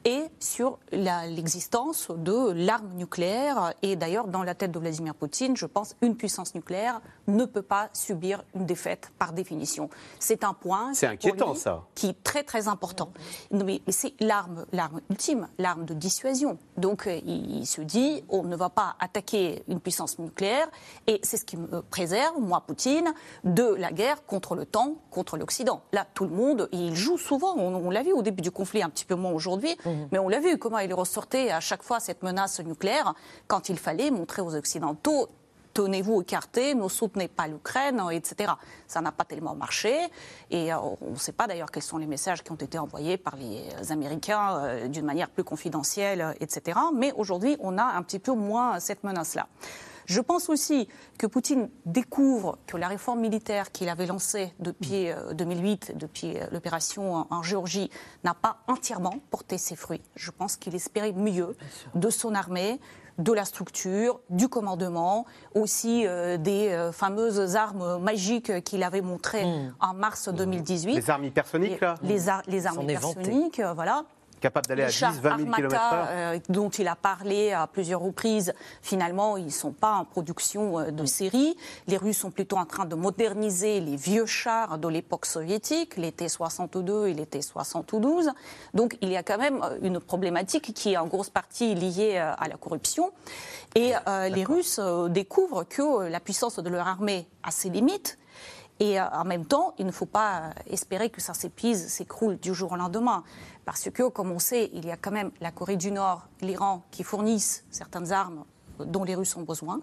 et sur l'existence de l'arme nucléaire. Et d'ailleurs, dans la tête de Vladimir Poutine, je pense une puissance nucléaire ne peut pas subir une défaite par définition. C'est un point c'est inquiétant, ça. qui est très très important. Mais c'est l'arme, l'arme ultime, l'arme de dissuasion. Donc euh, il, se dit, on ne va pas attaquer une puissance nucléaire, et c'est ce qui me préserve, moi Poutine, de la guerre contre le temps, contre l'Occident. Là, tout le monde, il joue souvent. On, l'a vu au début du conflit, un petit peu moins aujourd'hui. Mmh. Mais on l'a vu, comment il ressortait à chaque fois cette menace nucléaire quand il fallait montrer aux Occidentaux tenez-vous écartés, ne soutenez pas l'Ukraine, etc. Ça n'a pas tellement marché. Et euh, on ne sait pas d'ailleurs quels sont les messages qui ont été envoyés par les Américains euh, d'une manière plus confidentielle, etc. Mais aujourd'hui, on a un petit peu moins cette menace-là. Je pense aussi que Poutine découvre que la réforme militaire qu'il avait lancée depuis 2008, euh, depuis euh, l'opération en Géorgie, n'a pas entièrement porté ses fruits. Je pense qu'il espérait mieux de son armée, de la structure, du commandement, aussi euh, des fameuses armes magiques qu'il avait montrées hmm. en mars 2018. Les armes hypersoniques, là? Les, les armes hypersoniques, voilà capable d'aller à 10, 20 000 km/h. dont il a parlé à plusieurs reprises, finalement, ils ne sont pas en production euh, de série. Les Russes sont plutôt en train de moderniser les vieux chars de l'époque soviétique, les T-62 et les T-72. Donc il y a quand même euh, une problématique qui est en grosse partie liée euh, à la corruption. Et les Russes découvrent que la puissance de leur armée a ses limites et en même temps, il ne faut pas espérer que ça s'épuise, s'écroule du jour au lendemain. Parce que, comme on sait, il y a quand même la Corée du Nord, l'Iran qui fournissent certaines armes dont les Russes ont besoin.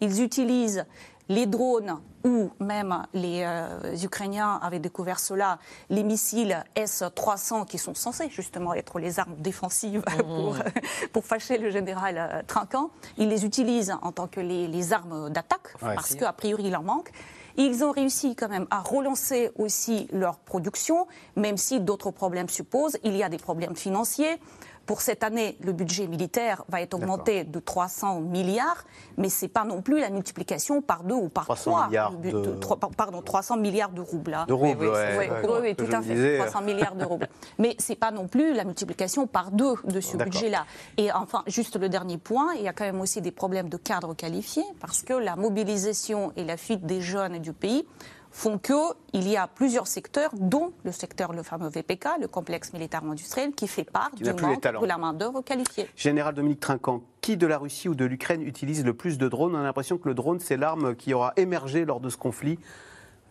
Ils utilisent les drones ou même les euh, Ukrainiens avaient découvert cela, les missiles S-300 qui sont censés justement être les armes défensives mmh. pour, pour fâcher le général euh, Trinquant. Ils les utilisent en tant que les, armes d'attaque parce qu'a priori il en manque. Ils ont réussi quand même à relancer aussi leur production, même si d'autres problèmes supposent. Il y a des problèmes financiers. Pour cette année, le budget militaire va être augmenté de 300 milliards, mais ce n'est pas non plus la multiplication par deux ou par 300 trois. Milliards de... pardon, 300 milliards de roubles. De roubles, oui, oui, tout à fait, 300 milliards de roubles. Mais ce n'est pas non plus la multiplication par deux de ce budget-là. Et enfin, juste le dernier point, il y a quand même aussi des problèmes de cadres qualifiés, parce que la mobilisation et la fuite des jeunes du pays font qu'il y a plusieurs secteurs, dont le secteur, le fameux VPK, le complexe militaire industriel, qui fait part du manque de la main-d'œuvre qualifiée. Général Dominique Trinquant, qui de la Russie ou de l'Ukraine utilise le plus de drones? On a l'impression que le drone, c'est l'arme qui aura émergé lors de ce conflit.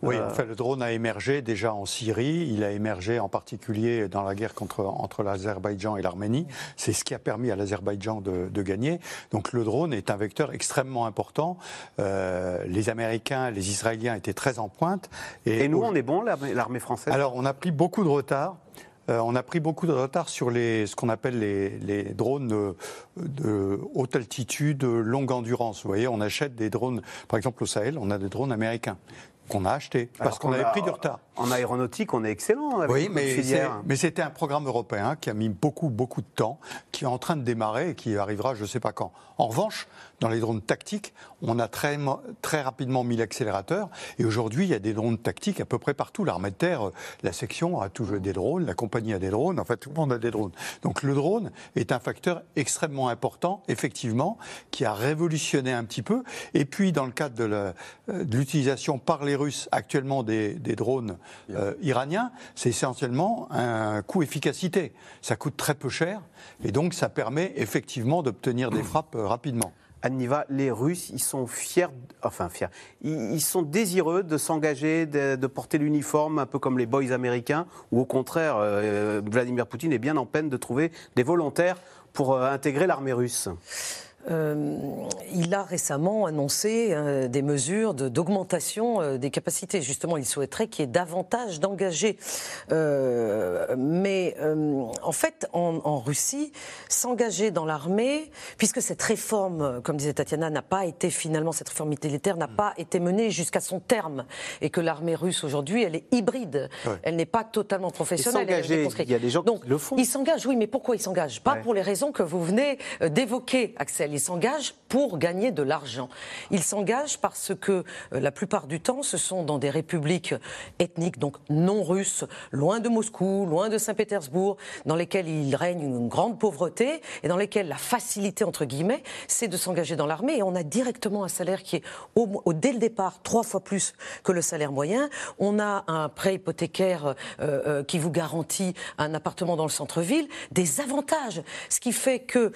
Oui, euh, enfin, le drone a émergé déjà en Syrie, il a émergé en particulier dans la guerre contre, entre l'Azerbaïdjan et l'Arménie. C'est ce qui a permis à l'Azerbaïdjan de, de, gagner. Donc le drone est un vecteur extrêmement important. Euh, les Américains, les Israéliens étaient très en pointe. Et, nous, on est bon, l'armée française? Alors, on a pris beaucoup de retard. Euh, on a pris beaucoup de retard sur les, ce qu'on appelle les, les drones de, de, haute altitude, longue endurance. Vous voyez, on achète des drones, par exemple au Sahel, on a des drones américains qu'on a acheté parce qu'on avait pris du retard. En aéronautique, on est excellent. Avec oui, mais, c'était un programme européen qui a mis beaucoup, beaucoup de temps, qui est en train de démarrer et qui arrivera je ne sais pas quand. En revanche, dans les drones tactiques, on a très, très rapidement mis l'accélérateur et aujourd'hui, il y a des drones tactiques à peu près partout. L'armée de terre, la section a toujours des drones, la compagnie a des drones, en fait, tout le monde a des drones. Donc le drone est un facteur extrêmement important, effectivement, qui a révolutionné un petit peu. Et puis, dans le cadre de euh, l'utilisation par les Russes actuellement des, drones euh, iranien, c'est essentiellement un coût-efficacité. Ça coûte très peu cher et donc ça permet effectivement d'obtenir des frappes euh, rapidement. Anniva, les Russes, ils sont fiers, enfin fiers, ils, sont désireux de s'engager, de, porter l'uniforme, un peu comme les boys américains, ou au contraire, euh, Vladimir Poutine est bien en peine de trouver des volontaires pour euh, intégrer l'armée russe euh, il a récemment annoncé euh, des mesures d'augmentation euh, des capacités. Justement, il souhaiterait qu'il y ait davantage d'engagés. mais en fait, en, Russie, s'engager dans l'armée, puisque cette réforme, comme disait Tatiana, n'a pas été finalement, cette réforme militaire n'a pas été menée jusqu'à son terme, et que l'armée russe aujourd'hui, elle est hybride. Elle n'est pas totalement professionnelle. il y a des gens qui le font. Il s'engage, oui, mais pourquoi il s'engage? Pas pour les raisons que vous venez d'évoquer, Axel il s'engage pour gagner de l'argent. Il s'engage parce que euh, la plupart du temps, ce sont dans des républiques ethniques, donc non russes, loin de Moscou, loin de Saint-Pétersbourg, dans lesquelles il règne une grande pauvreté et dans lesquelles la facilité, entre guillemets, c'est de s'engager dans l'armée. Et on a directement un salaire qui est, dès le départ, trois fois plus que le salaire moyen. On a un prêt hypothécaire euh, euh, qui vous garantit un appartement dans le centre-ville, des avantages. Ce qui fait que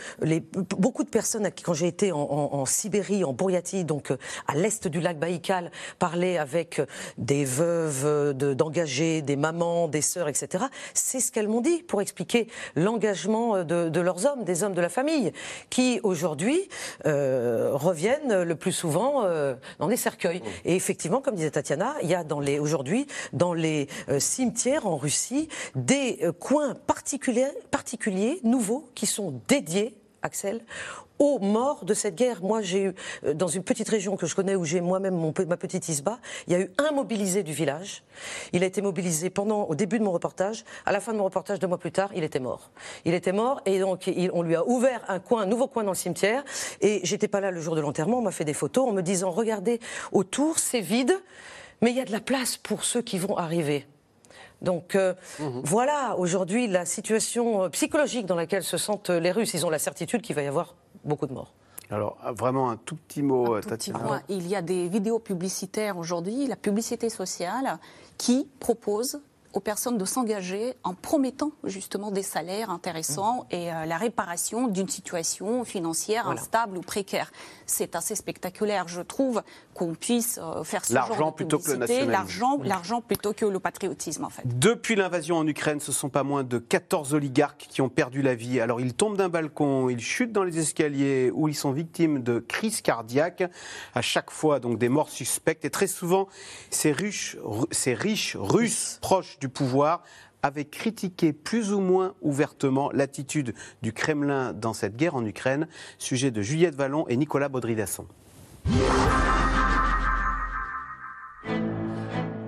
beaucoup de personnes quand j'ai été en, Sibérie, en Bouriatie, donc euh, à l'est du lac Baïkal, parler avec euh, des veuves euh, d'engagés, des mamans, des sœurs, etc., c'est ce qu'elles m'ont dit pour expliquer l'engagement de, leurs hommes, des hommes de la famille, qui aujourd'hui reviennent le plus souvent dans des cercueils. Et effectivement, comme disait Tatiana, il y a aujourd'hui dans les cimetières en Russie des coins particuliers, particuliers nouveaux qui sont dédiés Axel, aux morts de cette guerre. Moi, j'ai eu, euh, dans une petite région que je connais, où j'ai moi-même ma petite Isba, il y a eu un mobilisé du village. Il a été mobilisé pendant, au début de mon reportage. À la fin de mon reportage, deux mois plus tard, il était mort. Il était mort et donc on lui a ouvert un coin, un nouveau coin dans le cimetière. Et j'étais pas là le jour de l'enterrement. On m'a fait des photos en me disant, regardez, autour, c'est vide, mais il y a de la place pour ceux qui vont arriver. Donc euh, mhm. voilà aujourd'hui la situation euh, psychologique dans laquelle se sentent les Russes. Ils ont la certitude qu'il va y avoir beaucoup de morts. Alors, vraiment un tout petit mot, un Il y a des vidéos publicitaires aujourd'hui, la publicité sociale, qui propose aux personnes de s'engager en promettant justement des salaires intéressants mmh. et euh, la réparation d'une situation financière instable ou précaire. C'est assez spectaculaire, je trouve, qu'on puisse euh, faire ce genre de plutôt que le L'argent, l'argent plutôt que le patriotisme, en fait. Depuis l'invasion en Ukraine, ce sont pas moins de 14 oligarques qui ont perdu la vie. Alors, ils tombent d'un balcon, ils chutent dans les escaliers ou ils sont victimes de crises cardiaques. À chaque fois, donc, des morts suspectes. Et très souvent, ces riches, ces riches russes proches du pouvoir avaient critiqué plus ou moins ouvertement l'attitude du Kremlin dans cette guerre en Ukraine. Sujet de Juliette Vallon et Nicolas Baudry-Dasson.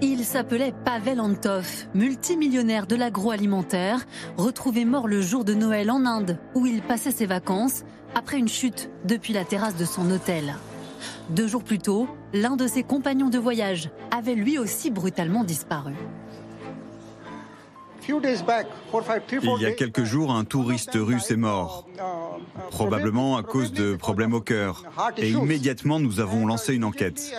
Il s'appelait Pavel Antov, multimillionnaire de l'agroalimentaire, retrouvé mort le jour de Noël en Inde, où il passait ses vacances, après une chute depuis la terrasse de son hôtel. Deux jours plus tôt, l'un de ses compagnons de voyage avait lui aussi brutalement disparu. Il y a quelques jours, un touriste russe est mort, probablement à cause de problèmes au cœur. Et immédiatement, nous avons lancé une enquête.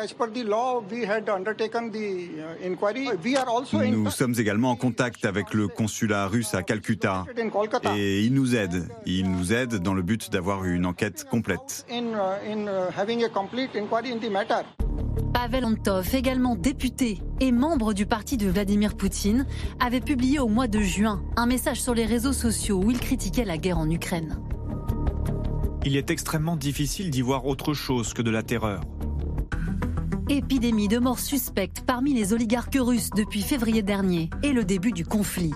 Nous sommes également en contact avec le consulat russe à Calcutta. Et ils nous aident. Ils nous aident dans le but d'avoir une enquête complète. Pavel Antov, également député et membre du parti de Vladimir Poutine, avait publié au mois de juin un message sur les réseaux sociaux où il critiquait la guerre en Ukraine. Il est extrêmement difficile d'y voir autre chose que de la terreur. Épidémie de morts suspectes parmi les oligarques russes depuis février dernier et le début du conflit.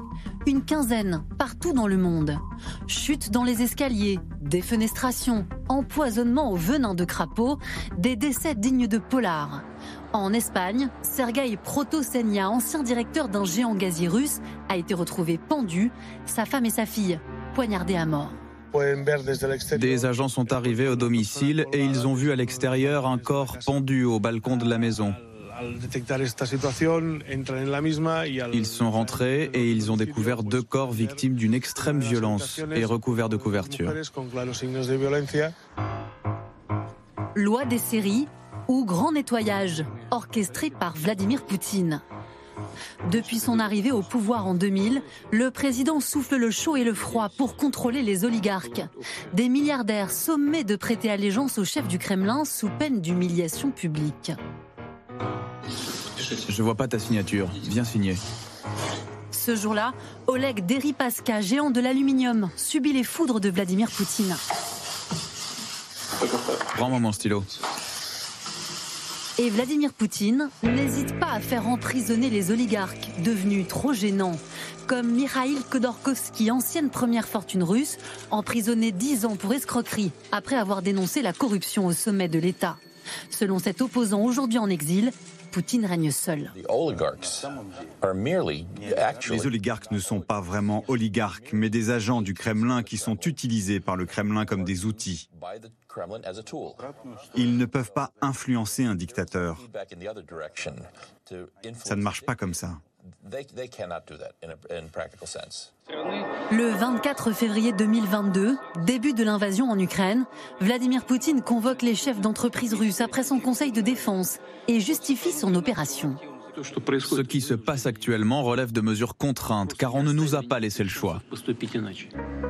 Une quinzaine partout dans le monde. Chute dans les escaliers, défenestration, empoisonnement au venin de crapaud, des décès dignes de polar. En Espagne, Sergei Protosenia, ancien directeur d'un géant gazier russe, a été retrouvé pendu, sa femme et sa fille poignardées à mort. Des agents sont arrivés au domicile et ils ont vu à l'extérieur un corps pendu au balcon de la maison. Ils sont rentrés et ils ont découvert deux corps victimes d'une extrême violence et recouverts de couverture. Loi des séries ou grand nettoyage, orchestré par Vladimir Poutine. Depuis son arrivée au pouvoir en 2000, le président souffle le chaud et le froid pour contrôler les oligarques. Des milliardaires sommés de prêter allégeance au chef du Kremlin sous peine d'humiliation publique. Je vois pas ta signature. Viens signer. Ce jour-là, Oleg Deripaska, géant de l'aluminium, subit les foudres de Vladimir Poutine. Prends-moi mon stylo. Et Vladimir Poutine n'hésite pas à faire emprisonner les oligarques, devenus trop gênants, comme Mikhail Khodorkovsky, ancienne première fortune russe, emprisonné 10 ans pour escroquerie, après avoir dénoncé la corruption au sommet de l'État. Selon cet opposant aujourd'hui en exil, Poutine règne seul. Les oligarques ne sont pas vraiment oligarques, mais des agents du Kremlin qui sont utilisés par le Kremlin comme des outils. Ils ne peuvent pas influencer un dictateur. Ça ne marche pas comme ça. Le 24 février 2022, début de l'invasion en Ukraine, Vladimir Poutine convoque les chefs d'entreprise russes après son conseil de défense et justifie son opération. Ce qui se passe actuellement relève de mesures contraintes car on ne nous a pas laissé le choix.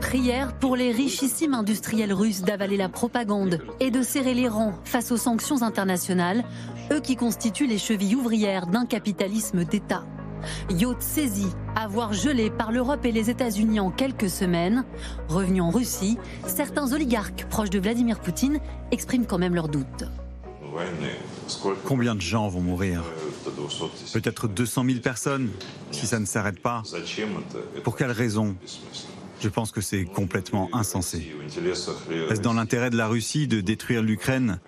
Prière pour les richissimes industriels russes d'avaler la propagande et de serrer les rangs face aux sanctions internationales, eux qui constituent les chevilles ouvrières d'un capitalisme d'État. Yacht saisi, avoir gelé par l'Europe et les États-Unis en quelques semaines. Revenu en Russie, certains oligarques proches de Vladimir Poutine expriment quand même leurs doutes. Combien de gens vont mourir? Peut-être 200 000 personnes, si ça ne s'arrête pas. Pour quelle raison? Je pense que c'est complètement insensé. Est-ce dans l'intérêt de la Russie de détruire l'Ukraine?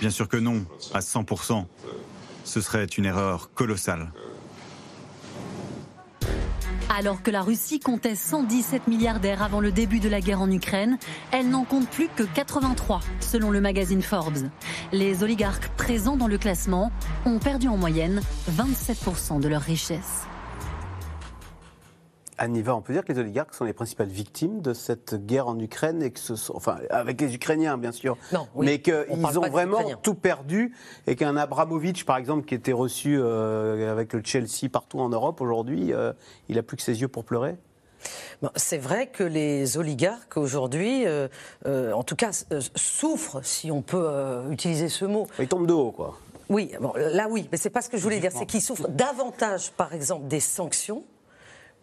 Bien sûr que non, à 100%. Ce serait une erreur colossale. Alors que la Russie comptait 117 milliardaires avant le début de la guerre en Ukraine, elle n'en compte plus que 83, selon le magazine Forbes. Les oligarques présents dans le classement ont perdu en moyenne 27% de leur richesse. Aniva, on peut dire que les oligarques sont les principales victimes de cette guerre en Ukraine, et que ce sont, enfin, avec les Ukrainiens bien sûr, mais qu'ils ont vraiment tout perdu et qu'un Abramovich, par exemple, qui était reçu euh, avec le Chelsea partout en Europe aujourd'hui, euh, il a plus que ses yeux pour pleurer? C'est vrai que les oligarques aujourd'hui, euh, en tout cas, souffrent, si on peut utiliser ce mot. Ils tombent de haut, quoi. Oui, bon, là oui, mais c'est pas ce que je voulais dire. C'est qu'ils souffrent davantage, par exemple, des sanctions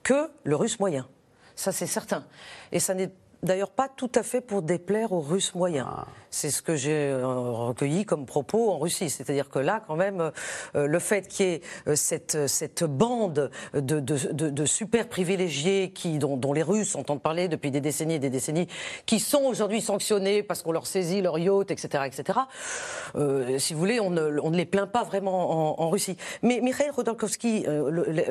que le russe moyen. Ça, c'est certain. Et ça n'est d'ailleurs pas tout à fait pour déplaire aux Russes moyens. Ah. C'est ce que j'ai euh, recueilli comme propos en Russie. C'est-à-dire que là, quand même, euh, le fait qu'il y ait euh, cette, cette bande de, de, super privilégiés qui, dont, les Russes entendent parler depuis des décennies et des décennies, qui sont aujourd'hui sanctionnés parce qu'on leur saisit leur yacht, etc., etc. si vous voulez, on ne, on ne, les plaint pas vraiment en, Russie. Mais Mikhail Rodolkovski,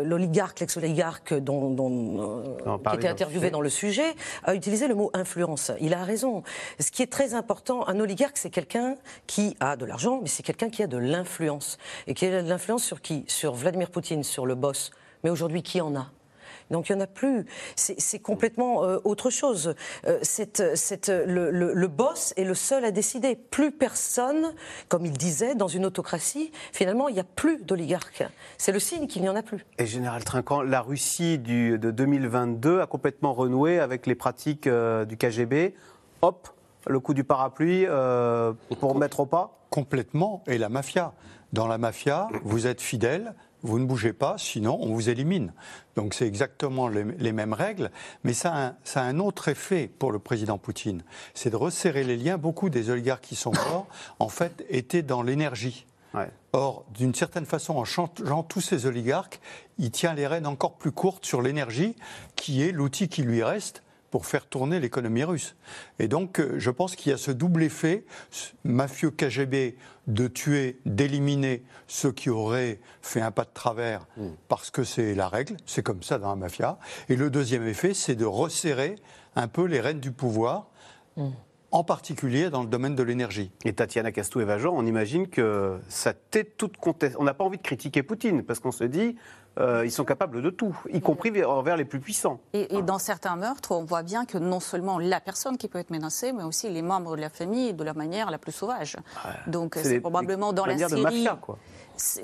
l'oligarque, l'ex-oligarque dont, dont qui était interviewé dans le sujet, a utilisé le mot influence. Il a raison. Ce qui est très important, un oligarque, c'est quelqu'un qui a de l'argent, mais c'est quelqu'un qui a de l'influence. Et qui a de l'influence sur qui? Sur Vladimir Poutine, sur le boss. Mais aujourd'hui, qui en a? Donc il n'y en a plus. C'est complètement euh, autre chose. Euh, le, boss est le seul à décider. Plus personne, comme il disait, dans une autocratie, finalement, il n'y a plus d'oligarques. C'est le signe qu'il n'y en a plus. Et Général Trinquant, la Russie du, de 2022 a complètement renoué avec les pratiques euh, du KGB. Hop, le coup du parapluie pour mettre au pas Complètement. Et la mafia. Dans la mafia, vous êtes fidèle vous ne bougez pas, sinon on vous élimine. Donc c'est exactement les, mêmes règles, mais ça a, un, autre effet pour le président Poutine, c'est de resserrer les liens. Beaucoup des oligarques qui sont morts, en fait, étaient dans l'énergie. Or, d'une certaine façon, en changeant tous ces oligarques, il tient les rênes encore plus courtes sur l'énergie, qui est l'outil qui lui reste pour faire tourner l'économie russe. Et donc, euh, je pense qu'il y a ce double effet, mafieux KGB, de tuer, d'éliminer ceux qui auraient fait un pas de travers, mm. parce que c'est la règle, c'est comme ça dans la mafia. Et le deuxième effet, c'est de resserrer un peu les rênes du pouvoir. Mm. En particulier dans le domaine de l'énergie. Et Tatiana Castou-Evageant, on imagine que ça t'est toute contestation. On n'a pas envie de critiquer Poutine, parce qu'on se dit, euh, ils sont capables de tout, y compris envers les plus puissants. Et, dans certains meurtres, on voit bien que non seulement la personne qui peut être menacée, mais aussi les membres de la famille de la manière la plus sauvage. Donc c'est probablement dans la série. De mafia, quoi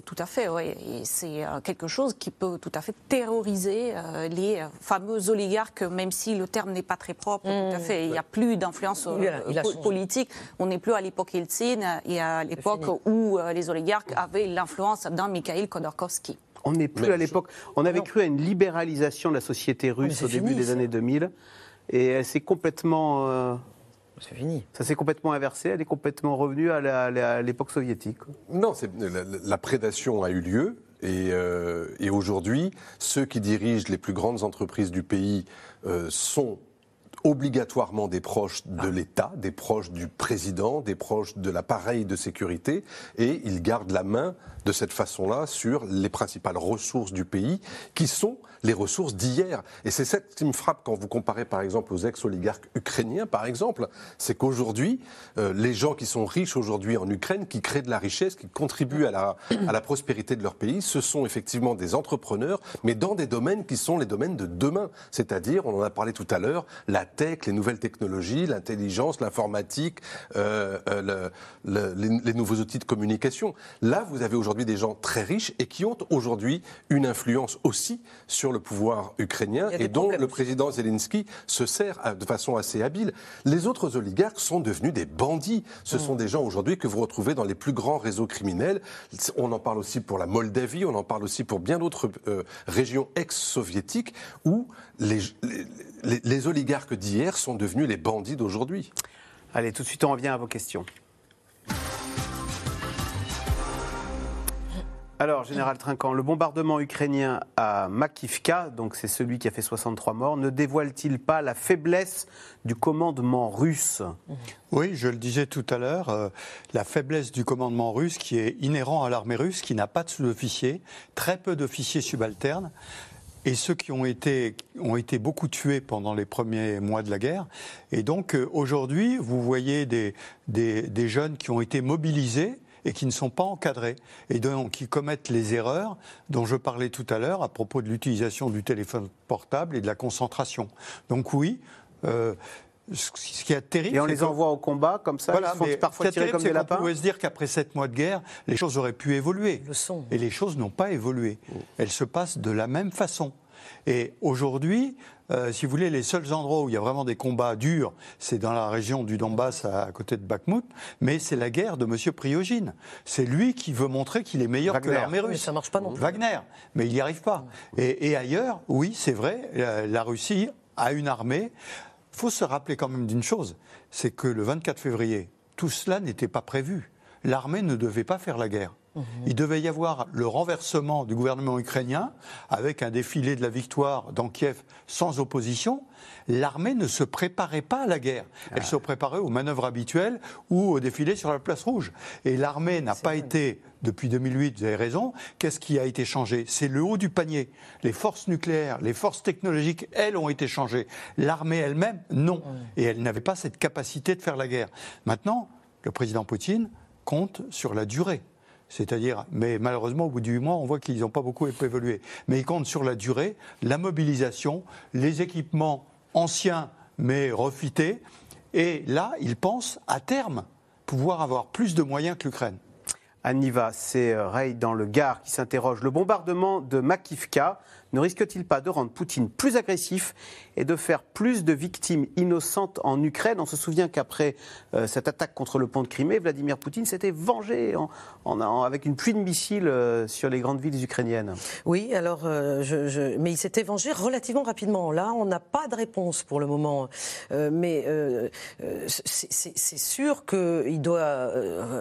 tout à fait, oui. C'est quelque chose qui peut tout à fait terroriser les fameux oligarques, même si le terme n'est pas très propre. tout à mmh. fait. Il n'y a plus d'influence politique. On n'est plus à l'époque Yeltsin et à l'époque où les oligarques avaient l'influence d'un Mikhail Khodorkovsky. On n'est plus à l'époque. On avait cru à une libéralisation de la société russe au début des années 2000 et elle s'est complètement. Euh, c'est fini. Ça s'est complètement inversé, elle est complètement revenue à l'époque soviétique. Non, la, la, prédation a eu lieu. Et, euh, et aujourd'hui, ceux qui dirigent les plus grandes entreprises du pays euh, sont obligatoirement des proches de ah. l'État, des proches du président, des proches de l'appareil de sécurité, et ils gardent la main de cette façon-là sur les principales ressources du pays, qui sont les ressources d'hier. Et c'est ça qui me frappe quand vous comparez par exemple aux ex-oligarques ukrainiens, par exemple, c'est qu'aujourd'hui, euh, les gens qui sont riches aujourd'hui en Ukraine, qui créent de la richesse, qui contribuent à la, prospérité de leur pays, ce sont effectivement des entrepreneurs, mais dans des domaines qui sont les domaines de demain. C'est-à-dire, on en a parlé tout à l'heure, la tech, les nouvelles technologies, l'intelligence, l'informatique, euh, euh les nouveaux outils de communication. Là, vous avez aujourd'hui des gens très riches et qui ont aujourd'hui une influence aussi sur le pouvoir ukrainien et dont le président Zelensky se sert de façon assez habile. Les autres oligarques sont devenus des bandits. Ce mm. sont des gens aujourd'hui que vous retrouvez dans les plus grands réseaux criminels. On en parle aussi pour la Moldavie, on en parle aussi pour bien d'autres euh, régions ex-soviétiques où les, les, les oligarques d'hier sont devenus les bandits d'aujourd'hui. Allez, tout de suite, on revient à vos questions. Alors, Général Trinquant, le bombardement ukrainien à Makivka, donc c'est celui qui a fait 63 morts, ne dévoile-t-il pas la faiblesse du commandement russe? Oui, je le disais tout à l'heure, euh, la faiblesse du commandement russe qui est inhérent à l'armée russe, qui n'a pas de sous-officiers, très peu d'officiers subalternes. Et ceux qui ont été, ont été beaucoup tués pendant les premiers mois de la guerre. Et donc euh, aujourd'hui, vous voyez des, jeunes qui ont été mobilisés, et qui ne sont pas encadrés et donc qui commettent les erreurs dont je parlais tout à l'heure à propos de l'utilisation du téléphone portable et de la concentration. Donc oui. Euh, ce qui est terrible. Et on les envoie au combat comme ça, voilà, ils sont parfois tirés comme des lapins. On pouvait se dire qu'après sept mois de guerre, les choses auraient pu évoluer. Le sont. Et les choses n'ont pas évolué. Elles se passent de la même façon. Et aujourd'hui, euh, si vous voulez, les seuls endroits où il y a vraiment des combats durs, c'est dans la région du Donbass, à, côté de Bakhmut, mais c'est la guerre de M. Priogine. C'est lui qui veut montrer qu'il est meilleur que l'armée russe. Mais ça marche pas non plus. Wagner, mais il n'y arrive pas. Et, ailleurs, oui, c'est vrai, la, Russie a une armée. Il faut se rappeler quand même d'une chose, c'est que le 24 février, tout cela n'était pas prévu. L'armée ne devait pas faire la guerre. Il devait y avoir le renversement du gouvernement ukrainien avec un défilé de la victoire dans Kiev sans opposition. L'armée ne se préparait pas à la guerre. Elle ah. se préparait aux manœuvres habituelles ou au défilé sur la place rouge. Et l'armée n'a pas été, depuis 2008, vous avez raison, qu'est-ce qui a été changé? C'est le haut du panier. Les forces nucléaires, les forces technologiques, elles ont été changées. L'armée elle-même, non. Et elle n'avait pas cette capacité de faire la guerre. Maintenant, le président Poutine compte sur la durée. C'est-à-dire, mais malheureusement, au bout du mois, on voit qu'ils n'ont pas beaucoup évolué. Mais ils comptent sur la durée, la mobilisation, les équipements anciens mais refités. Et là, ils pensent à terme pouvoir avoir plus de moyens que l'Ukraine. Aniva, c'est euh, Ray dans le Gard qui s'interroge. Le bombardement de Makivka ne risque-t-il pas de rendre Poutine plus agressif et de faire plus de victimes innocentes en Ukraine? On se souvient qu'après euh, cette attaque contre le pont de Crimée, Vladimir Poutine s'était vengé en, avec une pluie de missiles euh, sur les grandes villes ukrainiennes. Oui, alors, euh, mais il s'était vengé relativement rapidement. Là, on n'a pas de réponse pour le moment. mais c'est sûr que il doit,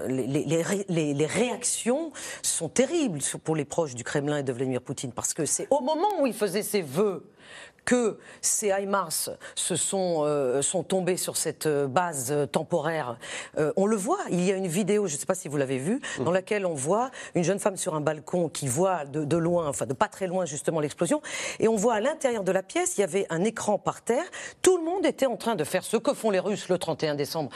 les, les, les réactions sont terribles pour les proches du Kremlin et de Vladimir Poutine parce que c'est au moment moment où il faisait ses vœux que ces HIMARS se sont, euh, sont tombés sur cette euh, base euh, temporaire. on le voit, il y a une vidéo, je ne sais pas si vous l'avez vue, mmh. dans laquelle on voit une jeune femme sur un balcon qui voit de, de loin, enfin de pas très loin justement l'explosion, et on voit à l'intérieur de la pièce, il y avait un écran par terre, tout le monde était en train de faire ce que font les Russes le 31 décembre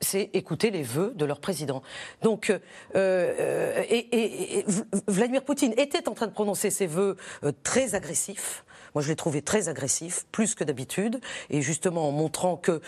c'est écouter les vœux de leur président. Donc, euh, euh, et, Vladimir Poutine était en train de prononcer ses vœux euh, très agressifs. Moi, je l'ai trouvé très agressif, plus que d'habitude, et justement en montrant que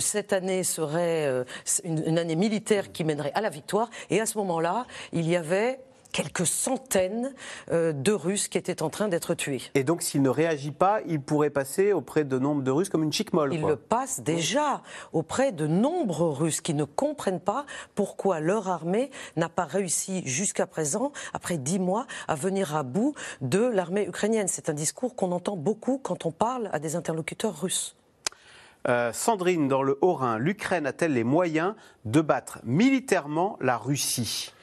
cette année serait une, une année militaire qui mènerait à la victoire. Et à ce moment-là, il y avait quelques centaines euh, de Russes qui étaient en train d'être tués. Et donc, s'il ne réagit pas, il pourrait passer auprès de nombre de Russes comme une chic molle. Il le passe déjà auprès de nombreux Russes qui ne comprennent pas pourquoi leur armée n'a pas réussi jusqu'à présent, après dix mois, à venir à bout de l'armée ukrainienne. C'est un discours qu'on entend beaucoup quand on parle à des interlocuteurs russes. Euh, Sandrine, dans le Haut-Rhin, l'Ukraine a-t-elle les moyens de battre militairement la Russie?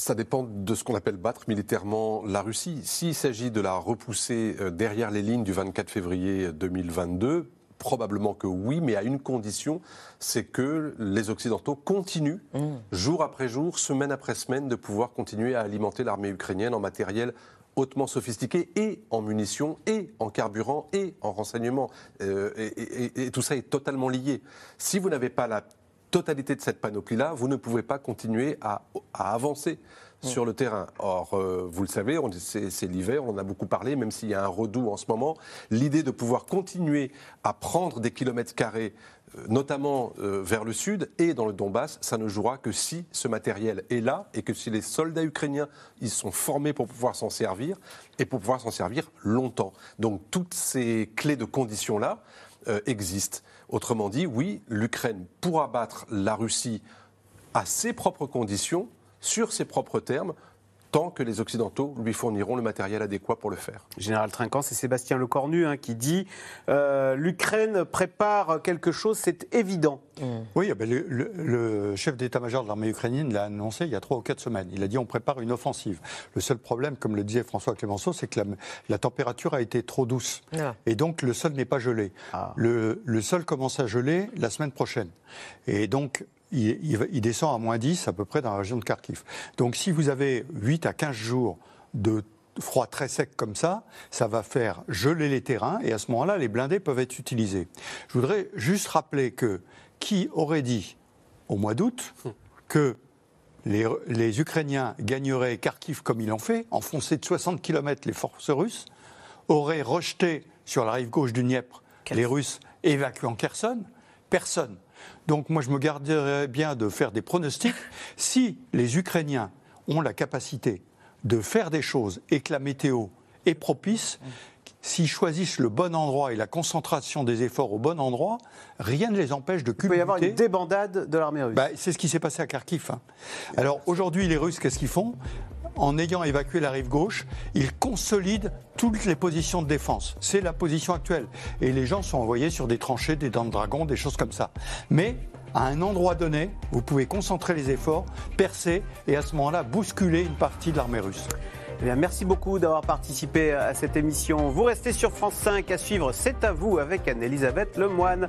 Ça dépend de ce qu'on appelle battre militairement la Russie. S'il s'agit de la repousser euh, derrière les lignes du 24 février 2022, probablement que oui, mais à une condition, c'est que les Occidentaux continuent, mmh. jour après jour, semaine après semaine, de pouvoir continuer à alimenter l'armée ukrainienne en matériel hautement sophistiqué et en munitions et en carburant et en renseignement. Euh, et, tout ça est totalement lié. Si vous n'avez pas la totalité de cette panoplie-là, vous ne pouvez pas continuer à, avancer sur le terrain. Or, euh, vous le savez, c'est l'hiver, on en a beaucoup parlé, même s'il y a un redout en ce moment. L'idée de pouvoir continuer à prendre des kilomètres carrés euh, notamment euh, vers le sud et dans le Donbass, ça ne jouera que si ce matériel est là et que si les soldats ukrainiens ils sont formés pour pouvoir s'en servir et pour pouvoir s'en servir longtemps. Donc toutes ces clés de conditions là euh, existent. Autrement dit, oui, l'Ukraine pourra battre la Russie à ses propres conditions, sur ses propres termes, tant que les Occidentaux lui fourniront le matériel adéquat pour le faire. Général Trinquant, c'est Sébastien Lecornu hein, qui dit euh, l'Ukraine prépare quelque chose, c'est évident. Mmh. Oui, eh ben, le, chef d'état-major de l'armée ukrainienne l'a annoncé il y a trois ou quatre semaines. Il a dit on prépare une offensive. Le seul problème, comme le disait François Clémenceau, c'est que la, température a été trop douce. Ah. Et donc le sol n'est pas gelé. Ah. Le, le sol commence à geler la semaine prochaine. Et donc il, descend à moins 10 à peu près dans la région de Kharkiv. Donc si vous avez 8 à 15 jours de froid très sec comme ça, ça va faire geler les terrains et à ce moment-là, les blindés peuvent être utilisés. Je voudrais juste rappeler que qui aurait dit au mois d'août que les, Ukrainiens gagneraient Kharkiv comme ils l'ont fait, enfoncé de 60 km les forces russes, auraient rejeté sur la rive gauche du Dniepr les Russes évacuant Kherson Personne. Donc moi, je me garderais bien de faire des pronostics. Si les Ukrainiens ont la capacité de faire des choses et que la météo est propice, s'ils choisissent le bon endroit et la concentration des efforts au bon endroit, rien ne les empêche de culbuter. Il peut y avoir une débandade de l'armée russe. Bah, c'est ce qui s'est passé à Kharkiv. Hein. Alors aujourd'hui, les Russes, qu'est-ce qu'ils font? En ayant évacué la rive gauche, ils consolident toutes les positions de défense. C'est la position actuelle. Et les gens sont envoyés sur des tranchées, des dents de dragon, des choses comme ça. Mais à un endroit donné, vous pouvez concentrer les efforts, percer et à ce moment-là bousculer une partie de l'armée russe. Eh bien, merci beaucoup d'avoir participé à cette émission. Vous restez sur France 5 à suivre C'est à vous avec Anne-Elisabeth Lemoine.